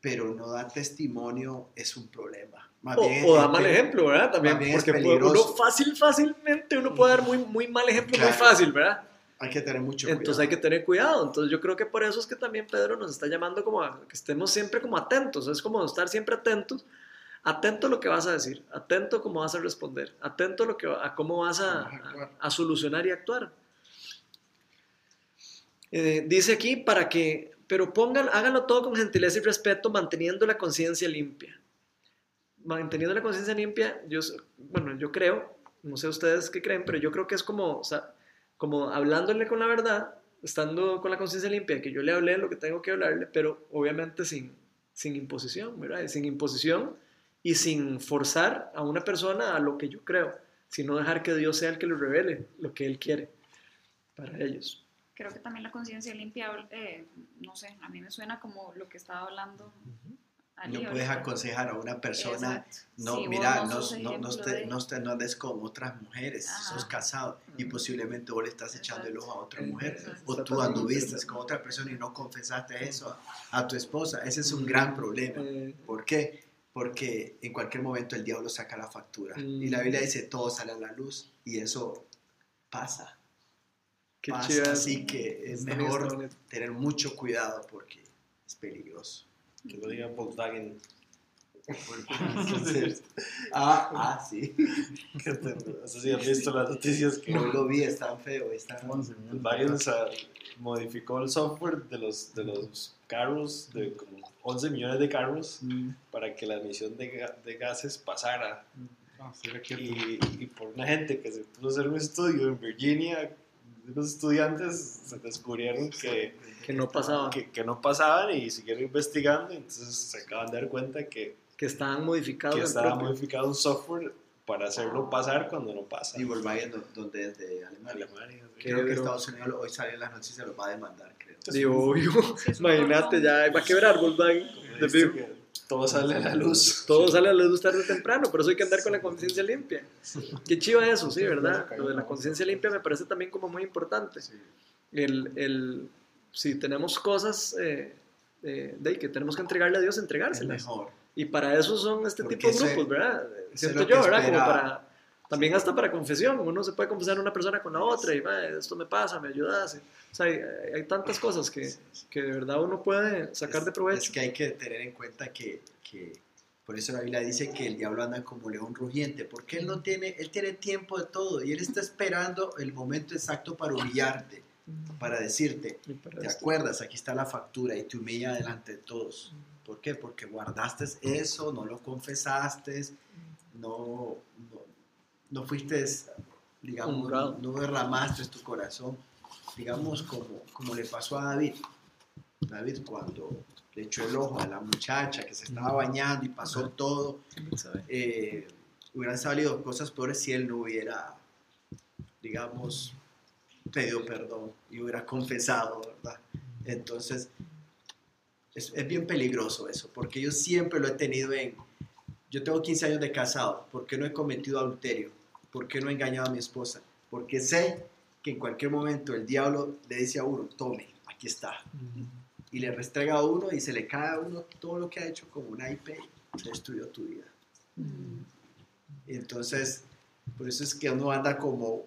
pero no da testimonio, es un problema. Más O, bien o es da mal ejemplo, ¿verdad? También, porque uno fácil, fácilmente, uno puede dar muy, muy mal ejemplo muy Claro. fácil, ¿verdad? Hay que tener mucho Entonces hay que tener cuidado. Entonces yo creo que por eso es que también Pedro nos está llamando como a que estemos siempre como atentos. Es como estar siempre atentos. Atento a lo que vas a decir, atento a cómo vas a responder, atento a, lo que, a cómo vas a solucionar y actuar. Eh, dice aquí para que, pero pongan, háganlo todo con gentileza y respeto, manteniendo la conciencia limpia. Manteniendo la conciencia limpia, yo, bueno, yo creo, no sé ustedes qué creen, pero yo creo que es como, o sea, como hablándole con la verdad, estando con la conciencia limpia, que yo le hablé lo que tengo que hablarle, pero obviamente sin, sin imposición, ¿verdad? Sin imposición y sin forzar a una persona a lo que yo creo, sino dejar que Dios sea el que le revele lo que Él quiere para ellos. Creo que también la conciencia limpia, eh, no sé, a mí me suena como lo que estaba hablando Ali. No puedes aconsejar a una persona, Exacto. no, Sí, mira, no no, no, te- de- no, te- no andes con otras mujeres, Ajá. sos casado y posiblemente vos le estás echando el ojo a otra mujer Exacto. o tú anduviste con otra persona y no confesaste eso a, a tu esposa. Ese es un gran problema. Eh, ¿Por qué? Porque en cualquier momento el diablo saca la factura. Y la Mm. Biblia dice, todo sale a la luz. Y eso pasa. qué pasa. Así que es Está mejor tener mucho cuidado porque es peligroso. Que lo diga Volkswagen. Entonces, ah, ah, sí. No sé si han visto las noticias que No lo vi, es tan feo. Es tan... Volkswagen sa- modificó el software de los, de los carros, de como 11 millones de carros, Mm. para que la emisión de, de gases pasara. No, sí, y, y por una gente que se puso a hacer un estudio en Virginia, los estudiantes se descubrieron que, Que no pasaba. que, que no pasaban y siguieron investigando, entonces se acaban de dar cuenta que, Que estaban modificados. que estaba modificado un software para hacerlo pasar cuando no pasa. Y Volkswagen, do- donde es de Alemania. Alemania, sí. Creo que Estados Unidos hoy sale en las noticias, los va a demandar, creo. Obvio. Sí, Imagínate, ya va a quebrar Volkswagen. Todo sale a la luz. Todo sale a la luz tarde o temprano, por eso hay que andar con la conciencia limpia. Qué chiva eso, sí, ¿verdad? Lo de la conciencia limpia me parece también como muy importante. El, el, si tenemos cosas eh, eh, de que tenemos que entregarle a Dios, entregárselas. mejor. Y para eso son este Porque tipo de grupos, ¿verdad? Siento yo, ¿verdad? Como para, también hasta para confesión. Uno se puede confesar una persona con la otra y, "Ma, esto me pasa, me ayudas. O sea, hay, hay tantas cosas que, que de verdad uno puede sacar de Es provecho. que hay que tener en cuenta que, que por eso la Biblia dice que el diablo anda como león rugiente, porque él no tiene, él tiene tiempo de todo y él está esperando el momento exacto para humillarte, para decirte, para ¿te esto. acuerdas? Aquí está la factura y te humilla delante de todos. ¿Por qué? Porque guardaste eso, no lo confesaste, no, no, no fuiste, digamos, no derramaste tu corazón, digamos como, como le pasó a David. David cuando le echó el ojo a la muchacha que se estaba bañando y pasó todo, eh, hubieran salido cosas peores si él no hubiera, digamos, pedido perdón y hubiera confesado, ¿verdad? Entonces, es, es bien peligroso eso, porque yo siempre lo he tenido en, yo tengo 15 años de casado, ¿por qué no he cometido adulterio? ¿Por qué no he engañado a mi esposa? Porque sé que en cualquier momento el diablo le dice a uno, tome, aquí está. Y le restrega a uno y se le cae a uno todo lo que ha hecho como una IP, destruyó tu vida. Y entonces, por eso es que uno anda como,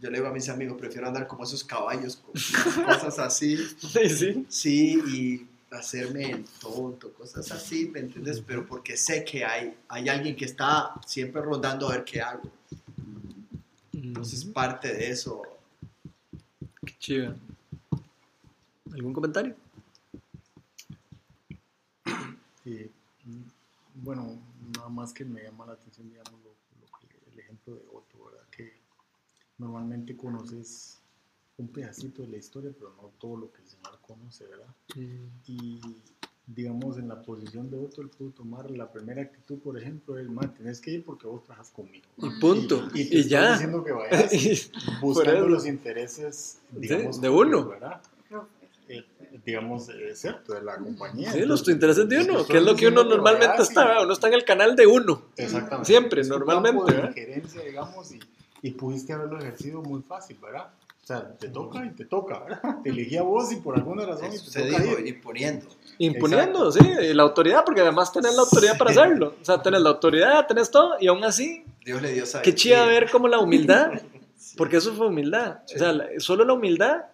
yo le digo a mis amigos, prefiero andar como esos caballos, con cosas así, Sí, sí. sí, y hacerme el tonto, cosas así, ¿me entiendes? Pero porque sé que hay, hay alguien que está siempre rondando a ver qué hago. Entonces, parte de eso, Qué chiva. ¿Algún comentario? Y, mm, bueno, nada más que me llama la atención, digamos, lo, lo que- el ejemplo de Otto, ¿verdad? Que normalmente conoces un pedacito de la historia, pero no todo lo que el Señor conoce, ¿verdad? Y digamos, en la posición de Otto, él pudo tomar la primera actitud, por ejemplo, es, man, tenés que ir porque vos trabajas conmigo. Y punto. Y, Y, y te estoy ya. diciendo que vayas Y- buscando los intereses, digamos, de uno. ¿verdad? Eh, digamos, es cierto, de la compañía. Sí, los intereses de uno, que es lo que uno normalmente está, y- ¿verdad? uno está en el canal de uno. Exactamente. Siempre, Es un normalmente, campo de digamos, y, y pudiste haberlo ejercido muy fácil, ¿verdad? O sea, te toca y te toca, ¿verdad? Te elegí a vos y por alguna razón y te se toca dijo, ir. imponiendo. Imponiendo, sí, y la autoridad, porque además tenés la autoridad para hacerlo. O sea, tenés la autoridad, tenés todo, y aún así, Dios le dio qué sabiduría. chida ver como la humildad, porque eso fue humildad. O sea, la- solo la humildad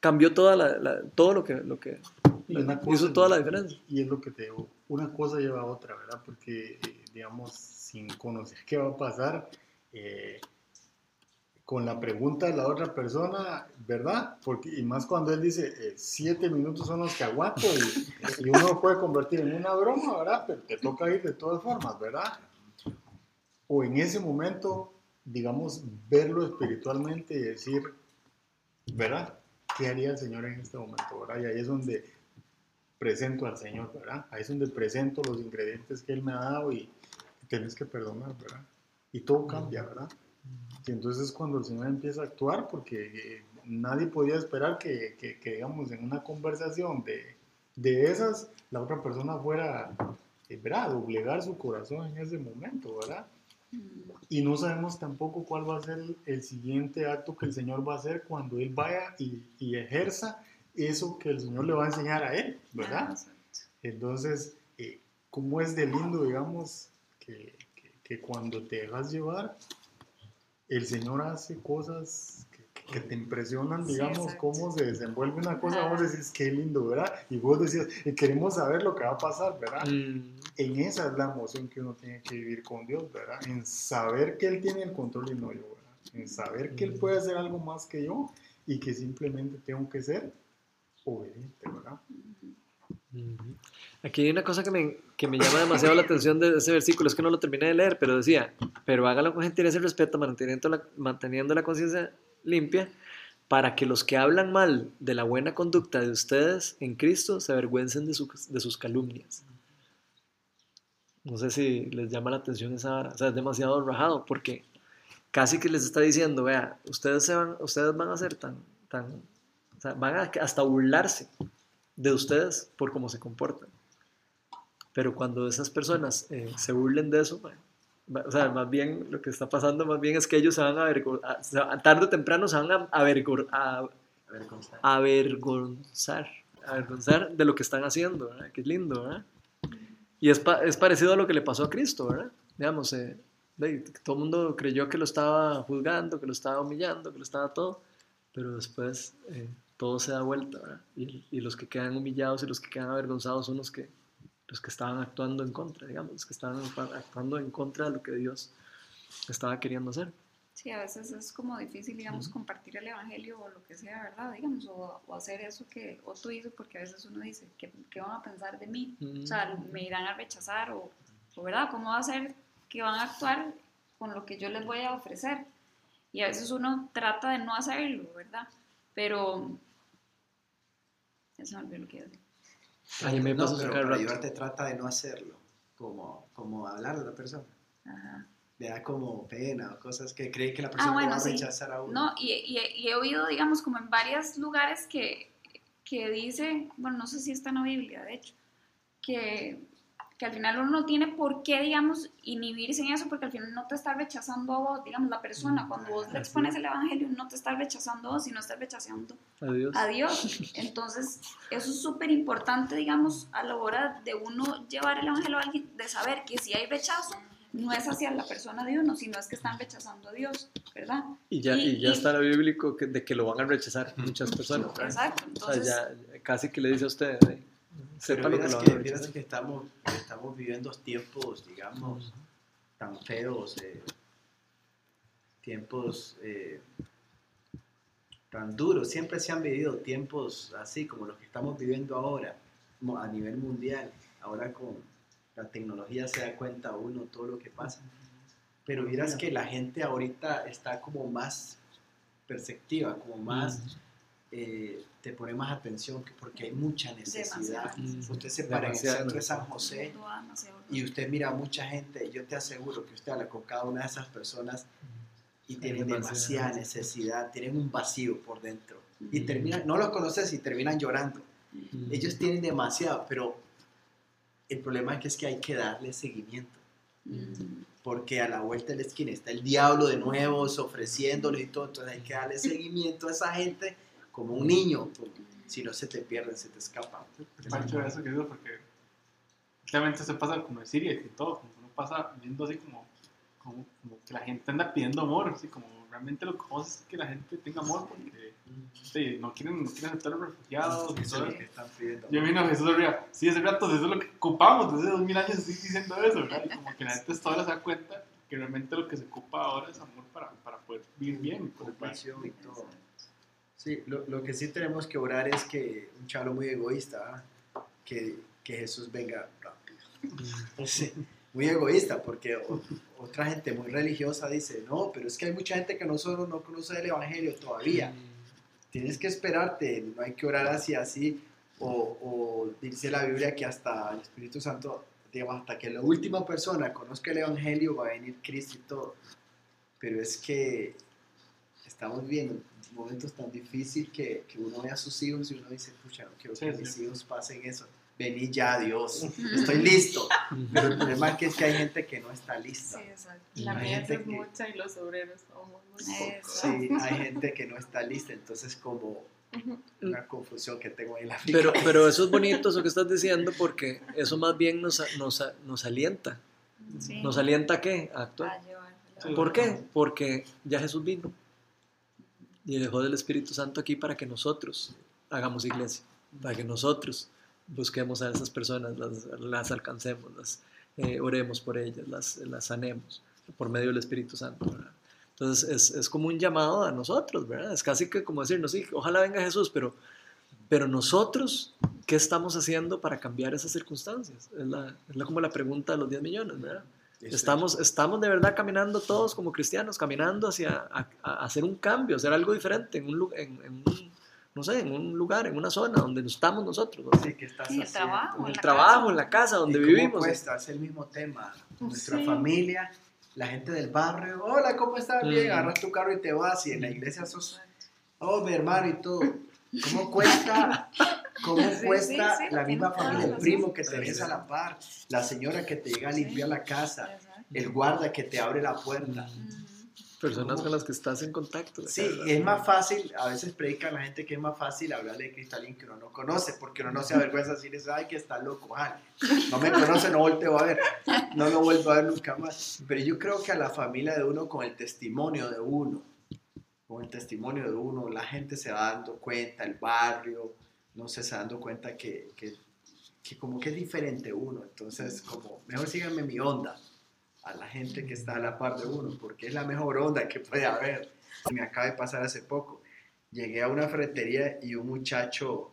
cambió toda la, la- todo lo que, lo que Y una cosa- hizo toda la diferencia. Y es lo que te digo, una cosa lleva a otra, ¿verdad? Porque, eh, digamos, sin conocer qué va a pasar, eh, con la pregunta de la otra persona, ¿verdad? Porque, y más cuando él dice, eh, siete minutos son los que aguanto y, y uno puede convertir en una broma, ¿verdad? Pero te toca ir de todas formas, ¿verdad? O en ese momento, digamos, verlo espiritualmente y decir, ¿verdad? ¿Qué haría el Señor en este momento, ¿verdad? Y ahí es donde presento al Señor, ¿verdad? Ahí es donde presento los ingredientes que Él me ha dado y tienes que perdonar, ¿verdad? Y todo cambia, ¿verdad? Y entonces cuando el Señor empieza a actuar, porque eh, nadie podía esperar que, que, que, digamos, en una conversación de, de esas, la otra persona fuera, eh, ¿verdad? A doblegar su corazón en ese momento, ¿verdad? Y no sabemos tampoco cuál va a ser el, el siguiente acto que el Señor va a hacer cuando Él vaya y, y ejerza eso que el Señor le va a enseñar a Él, ¿verdad? Entonces, eh, ¿cómo es de lindo, digamos, que, que, que cuando te dejas llevar, el Señor hace cosas que, que te impresionan, digamos, cómo se desenvuelve una cosa, vos decís, qué lindo, ¿verdad? Y vos decías, "Y queremos saber lo que va a pasar, ¿verdad? Mm, En esa es la emoción que uno tiene que vivir con Dios, ¿verdad? En saber que Él tiene el control y no yo, ¿verdad? En saber que Él puede hacer algo más que yo y que simplemente tengo que ser obediente, ¿verdad? Aquí hay una cosa que me, que me llama demasiado la atención de ese versículo, es que no lo terminé de leer, pero decía, pero hágalo con gentileza y respeto, manteniendo la, manteniendo la conciencia limpia, para que los que hablan mal de la buena conducta de ustedes en Cristo se avergüencen de, su- de sus calumnias. No sé si les llama la atención esa vara, o sea, es demasiado rajado, porque casi que les está diciendo, vea, ustedes, se van, ustedes van a ser tan, tan, o sea, van a hasta burlarse de ustedes por cómo se comportan. Pero cuando esas personas eh, se burlen de eso, o sea, más bien lo que está pasando más bien es que ellos se van a avergonzar, tarde o temprano se van a, avergor- a- A ver, ¿cómo está? avergonzar, avergonzar de lo que están haciendo, ¿verdad? Qué lindo, ¿verdad? Y es, pa- es parecido a lo que le pasó a Cristo, ¿verdad? Digamos, eh, todo el mundo creyó que lo estaba juzgando, que lo estaba humillando, que lo estaba todo, pero después eh, todo se da vuelta, ¿verdad? Y, y los que quedan humillados y los que quedan avergonzados son los que, los que estaban actuando en contra, digamos, los que estaban actuando en contra de lo que Dios estaba queriendo hacer. Sí, a veces es como difícil, digamos, compartir el evangelio o lo que sea, ¿verdad? Digamos, o, o hacer eso que otro hizo, porque a veces uno dice, ¿qué, qué van a pensar de mí? O sea, me irán a rechazar, o, o, ¿verdad? ¿Cómo va a ser que van a actuar con lo que yo les voy a ofrecer? Y a veces uno trata de no hacerlo, ¿verdad? Pero. Eso me olvidó lo que iba a decir. Ahí me no, pasó pero para ayudarte trata de no hacerlo, como, como hablar de la persona. Ajá. Le da como pena o cosas que cree que la persona Ah, bueno, va a sí. rechazar a uno. No, y, y- y he oído, digamos, como en varios lugares que, que dice, bueno, no sé si está en la Biblia, de hecho, que, que al final uno no tiene por qué, digamos, inhibirse en eso, porque al final no te está rechazando a vos, digamos, la persona, cuando vos le expones es. el Evangelio, no te está rechazando a vos, sino estás rechazando Adiós. a Dios. Entonces, eso es súper importante, digamos, a la hora de uno llevar el Evangelio a alguien, de saber que si hay rechazo, no es hacia la persona de uno, sino es que están rechazando a Dios, ¿verdad? Y ya, Y- y ya y- está lo bíblico que- de que lo van a rechazar muchas personas. Exacto. O sea, Entonces, ya casi que le dice a usted, eh, sepa lo que lo vieras estamos, estamos viviendo tiempos, digamos, tan feos, eh, tiempos eh, tan duros. Siempre se han vivido tiempos así como los que estamos viviendo ahora, a nivel mundial. Ahora con la tecnología se da cuenta uno todo lo que pasa. Pero vieras que la gente ahorita está como más perceptiva, como más eh, te pone más atención que- porque hay mucha necesidad. Demasiado. Usted se para en el Demasiado centro de San. José demasiado y usted mira a mucha gente, yo te aseguro que usted habla con cada una de esas personas y tienen demasiada necesidad, tienen un vacío por dentro. Y Ujú. terminan, no los conoces y terminan llorando. Mm. Ellos tienen demasiado, pero el problema es que, es que hay que darle seguimiento. Mm, Porque a la vuelta de la esquina está el diablo de nuevo ofreciéndole y todo. Entonces hay que darle seguimiento a esa gente como un niño. porque Si no se te pierden, se te escapan. Pancho, eso que digo, porque claramente se pasa como de Siria y todo, como uno pasa viendo así como, como, como que la gente anda pidiendo amor, así como realmente lo que es que la gente tenga amor porque sí, no, quieren, no quieren aceptar a los refugiados y Eso es lo que están pidiendo. Yo vino a Jesús arriba, sí, ese rato, eso es lo que ocupamos, desde dos mil años estoy diciendo eso, ¿verdad? Y como que la gente hasta ahora se da cuenta que realmente lo que se ocupa ahora es amor para, para poder vivir bien. compasión y todo. Sí, lo, lo que sí tenemos que orar es que un chavo muy egoísta, que, que Jesús venga rápido. Sí, muy egoísta, porque o- otra gente muy religiosa dice, no, pero es que hay mucha gente que no solo no conoce el Evangelio todavía. Tienes que esperarte, no hay que orar así, así, o, o dice la Biblia que hasta el Espíritu Santo, digamos, hasta que la última persona conozca el Evangelio va a venir Cristo y todo. Pero es que estamos viviendo momentos tan difíciles que, que uno ve a sus hijos y uno dice, pucha, no quiero que Sí, mis sí. hijos pasen eso. Vení ya, Dios, estoy listo. Pero el problema es que, es que hay gente que no está lista. Sí, exacto. La gente es que- mucha y los obreros somos pocos. Sí, hay gente que no está lista, entonces como una confusión que tengo ahí en la Pero, cabeza. pero eso es bonito, eso que estás diciendo, porque eso más bien nos, nos, nos alienta. Sí. ¿Nos alienta a qué? A actuar. a llevar- Sí. ¿Por qué? Porque ya Jesús vino y dejó del Espíritu Santo aquí para que nosotros hagamos iglesia, para que nosotros busquemos a esas personas, las, las alcancemos, las eh, oremos por ellas, las, las sanemos por medio del Espíritu Santo. Entonces es, es como un llamado a nosotros, ¿verdad? Es casi que como decirnos, sí, ojalá venga Jesús, pero, pero nosotros ¿qué estamos haciendo para cambiar esas circunstancias? Es, la, es como la pregunta de los 10 millones, ¿verdad? Estamos, estamos de verdad caminando todos como cristianos, caminando hacia a, a hacer un cambio, hacer algo diferente en un, en, en un, no sé, en un lugar, en una zona donde estamos nosotros, ¿no? Sí, ¿qué estás En el haciendo? trabajo, en el la trabajo, casa. en la casa ¿Y donde cómo vivimos. cuesta? Es el mismo tema. Nuestra Pues Sí. familia, la gente del barrio. Hola, ¿cómo estás? Bien, Mm. agarras tu carro y te vas. Y en la iglesia sos, oh, mi hermano y todo. ¿Cómo cuesta? ¿Cómo Sí, cuesta sí, sí, la misma familia? El primo que te ves a la par, la señora que te llega a limpiar la casa, Exacto. el guarda que te abre la puerta. Personas con las que estás en contacto. Sí, es más fácil, a veces predica la gente que es más fácil hablarle de alguien que uno no conoce, porque uno no se avergüenza de decir, ay, que está loco, ay, no me conoce, no volteo a ver, no lo vuelvo a ver nunca más. Pero yo creo que a la familia de uno, con el testimonio de uno, con el testimonio de uno, la gente se va dando cuenta, el barrio, no se va dando cuenta que, que, que como que es diferente uno, entonces como, mejor síganme mi onda a la gente que está a la par de uno, porque es la mejor onda que puede haber. Me acaba de pasar hace poco. Llegué a una ferretería y un muchacho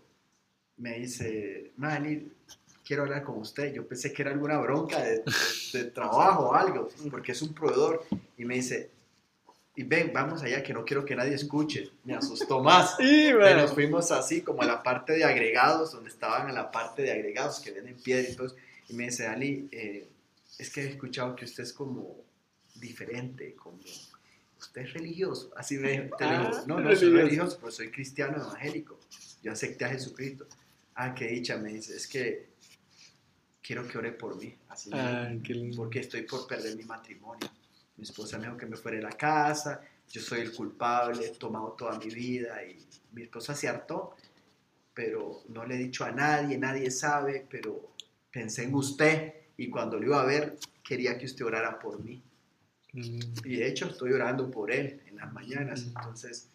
me dice, Manny, quiero hablar con usted. Yo pensé que era alguna bronca de, de- de trabajo o algo, porque es un proveedor. Y me dice, y ven, vamos allá, que no quiero que nadie escuche. Me asustó más. Sí, Y bueno. nos fuimos así como a la parte de agregados, donde estaban en la parte de agregados que venden piedra y todo. Y me dice, Ali, eh, es que he escuchado que usted es como diferente, como usted es religioso. Así me dijo, Ah, no, no soy religioso. pero soy cristiano evangélico. Yo acepté a Jesucristo. Ah, qué dicha, me dice, es que quiero que ore por mí. Así me Ay, qué lindo. porque estoy por perder mi matrimonio. Mi esposa me dijo que me fuera de la casa, yo soy el culpable, he tomado toda mi vida y mi esposa se hartó, pero no le he dicho a nadie, nadie sabe, pero pensé en usted y cuando lo iba a ver quería que usted orara por mí. Mm. Y de hecho estoy orando por él en las mañanas, entonces,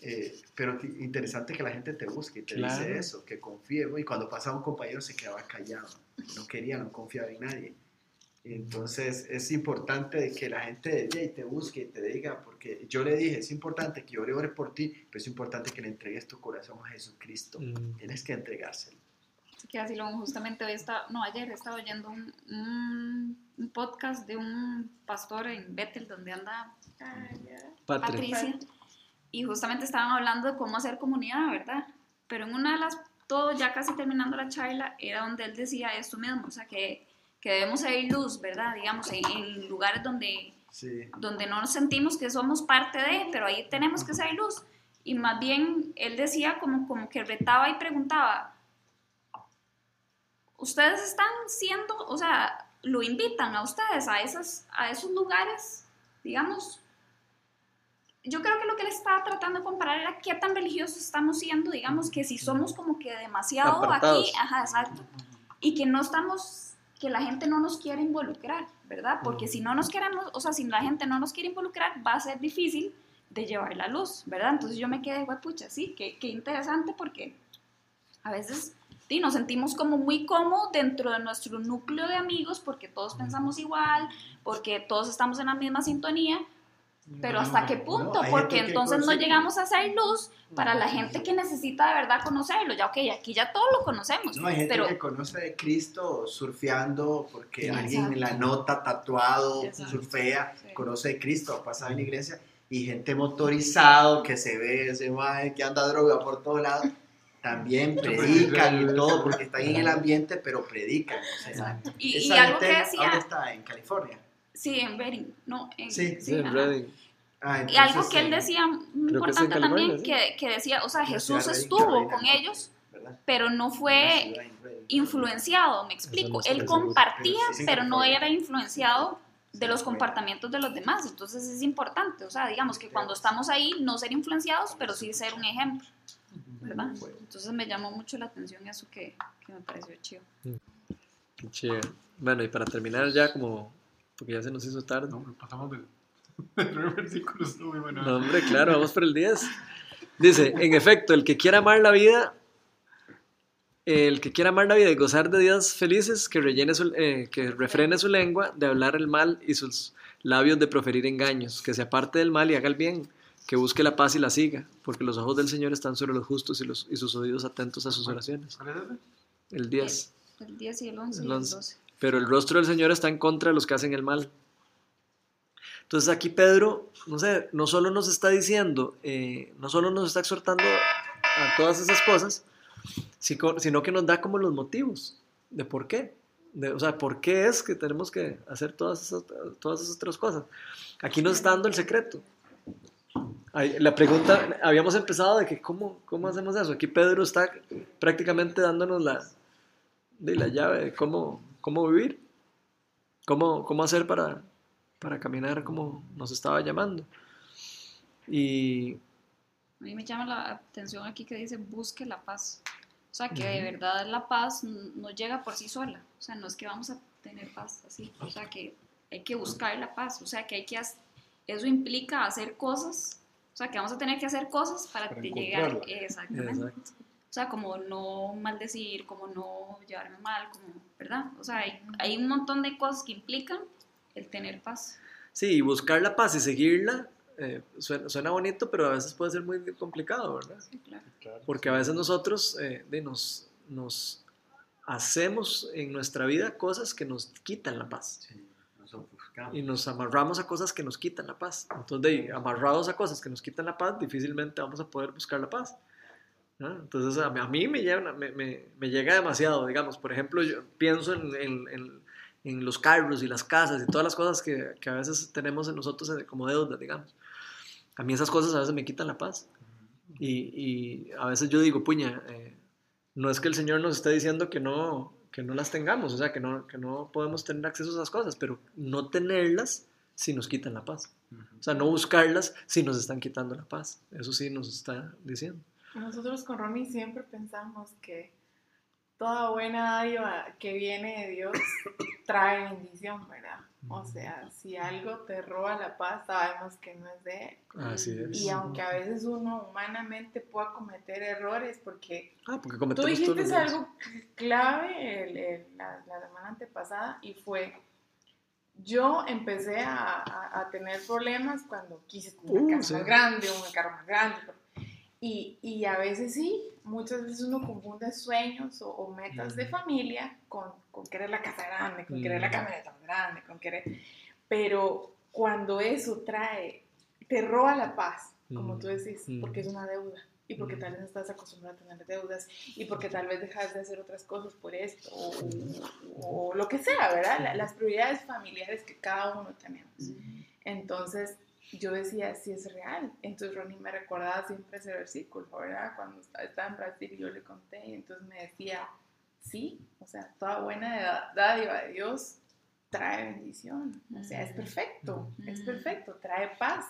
eh, pero interesante que la gente te busque y te Claro. dice eso, que confíe. Y cuando pasaba un compañero se quedaba callado, no quería, no confiaba en nadie. Entonces es importante que la gente de te busque y te diga, porque yo le dije, es importante que yo ore, ore por ti, pero es importante que le entregues tu corazón a Jesucristo. Mm. Tienes que entregárselo. Así que así lo justamente hoy estaba, no, ayer estaba oyendo un, un, un podcast de un pastor en Bethel donde anda Patria. Patricia y justamente estaban hablando de cómo hacer comunidad, ¿verdad? Pero en una de las, todo ya casi terminando la charla, era donde él decía esto mismo, o sea, que, que debemos ser luz, ¿verdad? Digamos, en, en lugares donde, Sí. donde no nos sentimos que somos parte de, pero ahí tenemos que ser luz. Y más bien él decía como, como que retaba y preguntaba, ustedes están siendo, o sea, lo invitan a ustedes a, esas, a esos lugares, digamos. Yo creo que lo que él estaba tratando de comparar era qué tan religiosos estamos siendo, digamos, que si somos como que demasiado Apartados. aquí, ajá, exacto, y que no estamos, que la gente no nos quiere involucrar, ¿verdad? Porque si no nos queremos, o sea, si la gente no nos quiere involucrar, va a ser difícil de llevar la luz, ¿verdad? Entonces yo me quedé, pucha, sí, qué, qué interesante porque a veces sí, nos sentimos como muy cómodos dentro de nuestro núcleo de amigos porque todos pensamos igual, porque todos estamos en la misma sintonía, pero ¿hasta qué punto? No, porque entonces no llegamos a hacer luz para la gente que necesita de verdad conocerlo. Ya, ok, aquí ya todos lo conocemos, No, hay gente pero que conoce de Cristo surfeando porque Sí, alguien en la exacto. nota tatuado, Exacto. surfea, Sí. conoce de Cristo, ha pasado en la iglesia y gente motorizado que se ve ese mae que anda droga por todos lados. También predican y todo porque están en el ambiente, pero predican. o sea, Exacto. Y, y algo que decía, ¿Dónde está? ¿En California? Sí, en Reading, no, en, Sí. Sí, en. Reading. Ah, Y algo que él eh, decía que importante California, también, sí. que, que decía, o sea, la Jesús estuvo con ellos, ¿verdad? pero no fue influenciado, me explico. no Él compartía, Pero sí, sí, pero no era influenciado de los comportamientos de los demás. Entonces es importante, o sea, digamos que cuando estamos ahí, no ser influenciados, pero sí ser un ejemplo, ¿verdad? Entonces me llamó mucho la atención eso que, que me pareció chido. Qué chévere. Bueno, y para terminar ya como, porque ya se nos hizo tarde. No, hombre, pasamos del, del versículo, estuvo muy bueno. No, hombre, claro, vamos por el 10. Dice, en efecto, el que quiera amar la vida, el que quiera amar la vida y gozar de días felices, que, rellene su- eh, que refrene su lengua de hablar el mal y sus labios de proferir engaños, que se aparte del mal y haga el bien, que busque la paz y la siga, porque los ojos del Señor están sobre los justos y, los, y sus oídos atentos a sus oraciones. ¿Cuál es ese? El 10. El 10 y el 11 El y el 11. 12. Pero el rostro del Señor está en contra de los que hacen el mal. Entonces aquí Pedro, no sé, no solo nos está diciendo, eh, no solo nos está exhortando a todas esas cosas, sino que nos da como los motivos de por qué. De- o sea, por qué es que tenemos que hacer todas esas, todas esas otras cosas. Aquí nos está dando el secreto. La pregunta, habíamos empezado de que cómo, cómo hacemos eso. Aquí Pedro está prácticamente dándonos la, de la llave de cómo, cómo vivir, cómo, cómo hacer para, para caminar como nos estaba llamando. Y A mí me llama la atención aquí que dice busque la paz. O sea, que de verdad la paz no llega por sí sola. O sea, no es que vamos a tener paz así. O sea, que hay que buscar la paz. O sea, que hay que... Eso implica hacer cosas. O sea, que vamos a tener que hacer cosas para, Para te llegar... Exactamente. Exacto. O sea, como no maldecir, como no llevarme mal, como, ¿verdad? O sea, hay, hay un montón de cosas que implican el tener paz. sí, y buscar la paz y seguirla eh, suena, suena bonito, pero a veces puede ser muy complicado, ¿verdad? Sí, claro. Porque a veces nosotros eh, de, nos, nos hacemos en nuestra vida cosas que nos quitan la paz. Sí, nos ofuscamos. y nos amarramos a cosas que nos quitan la paz. Entonces, de, amarrados a cosas que nos quitan la paz, difícilmente vamos a poder buscar la paz. ¿No? Entonces, a mí, a mí me, llega, me, me- me llega demasiado, digamos, por ejemplo, yo pienso en, en- en- en los carros y las casas y todas las cosas que, que a veces tenemos en nosotros como deudas, digamos. A mí esas cosas a veces me quitan la paz. Y, y a veces yo digo, puña, eh, no es que el Señor nos esté diciendo que no, que no las tengamos, o sea, que no, que no podemos tener acceso a esas cosas, pero no tenerlas si nos quitan la paz. O sea, no buscarlas si nos están quitando la paz. Eso sí nos está diciendo. Nosotros con Romy siempre pensamos que toda buena dádiva que viene de Dios trae bendición, ¿verdad? O sea, si algo te roba la paz, sabemos que no es de Él. Así es. Y aunque a veces uno humanamente pueda cometer errores, porque Ah, porque tú dijiste algo clave el- el- la, la semana antepasada y fue, yo empecé a, a- a tener problemas cuando quise una Uh, casa sí. más grande, un carro más grande. Y, y a veces sí, muchas veces uno confunde sueños o, o metas de familia con, con querer la casa grande, con querer la camioneta grande, con querer... Pero cuando eso trae, te roba la paz, como tú decís, porque es una deuda. Y porque tal vez no estás acostumbrado a tener deudas. Y porque tal vez dejas de hacer otras cosas por esto. O, o lo que sea, ¿verdad? La- las prioridades familiares que cada uno tenemos. Entonces, yo decía, sí es real. Entonces, Ronnie me recordaba siempre ese versículo, ¿verdad? Cuando estaba en Brasil y yo le conté. Y entonces me decía, sí, o sea, toda buena dádiva de Dios trae bendición. O sea, es perfecto, es perfecto, trae paz.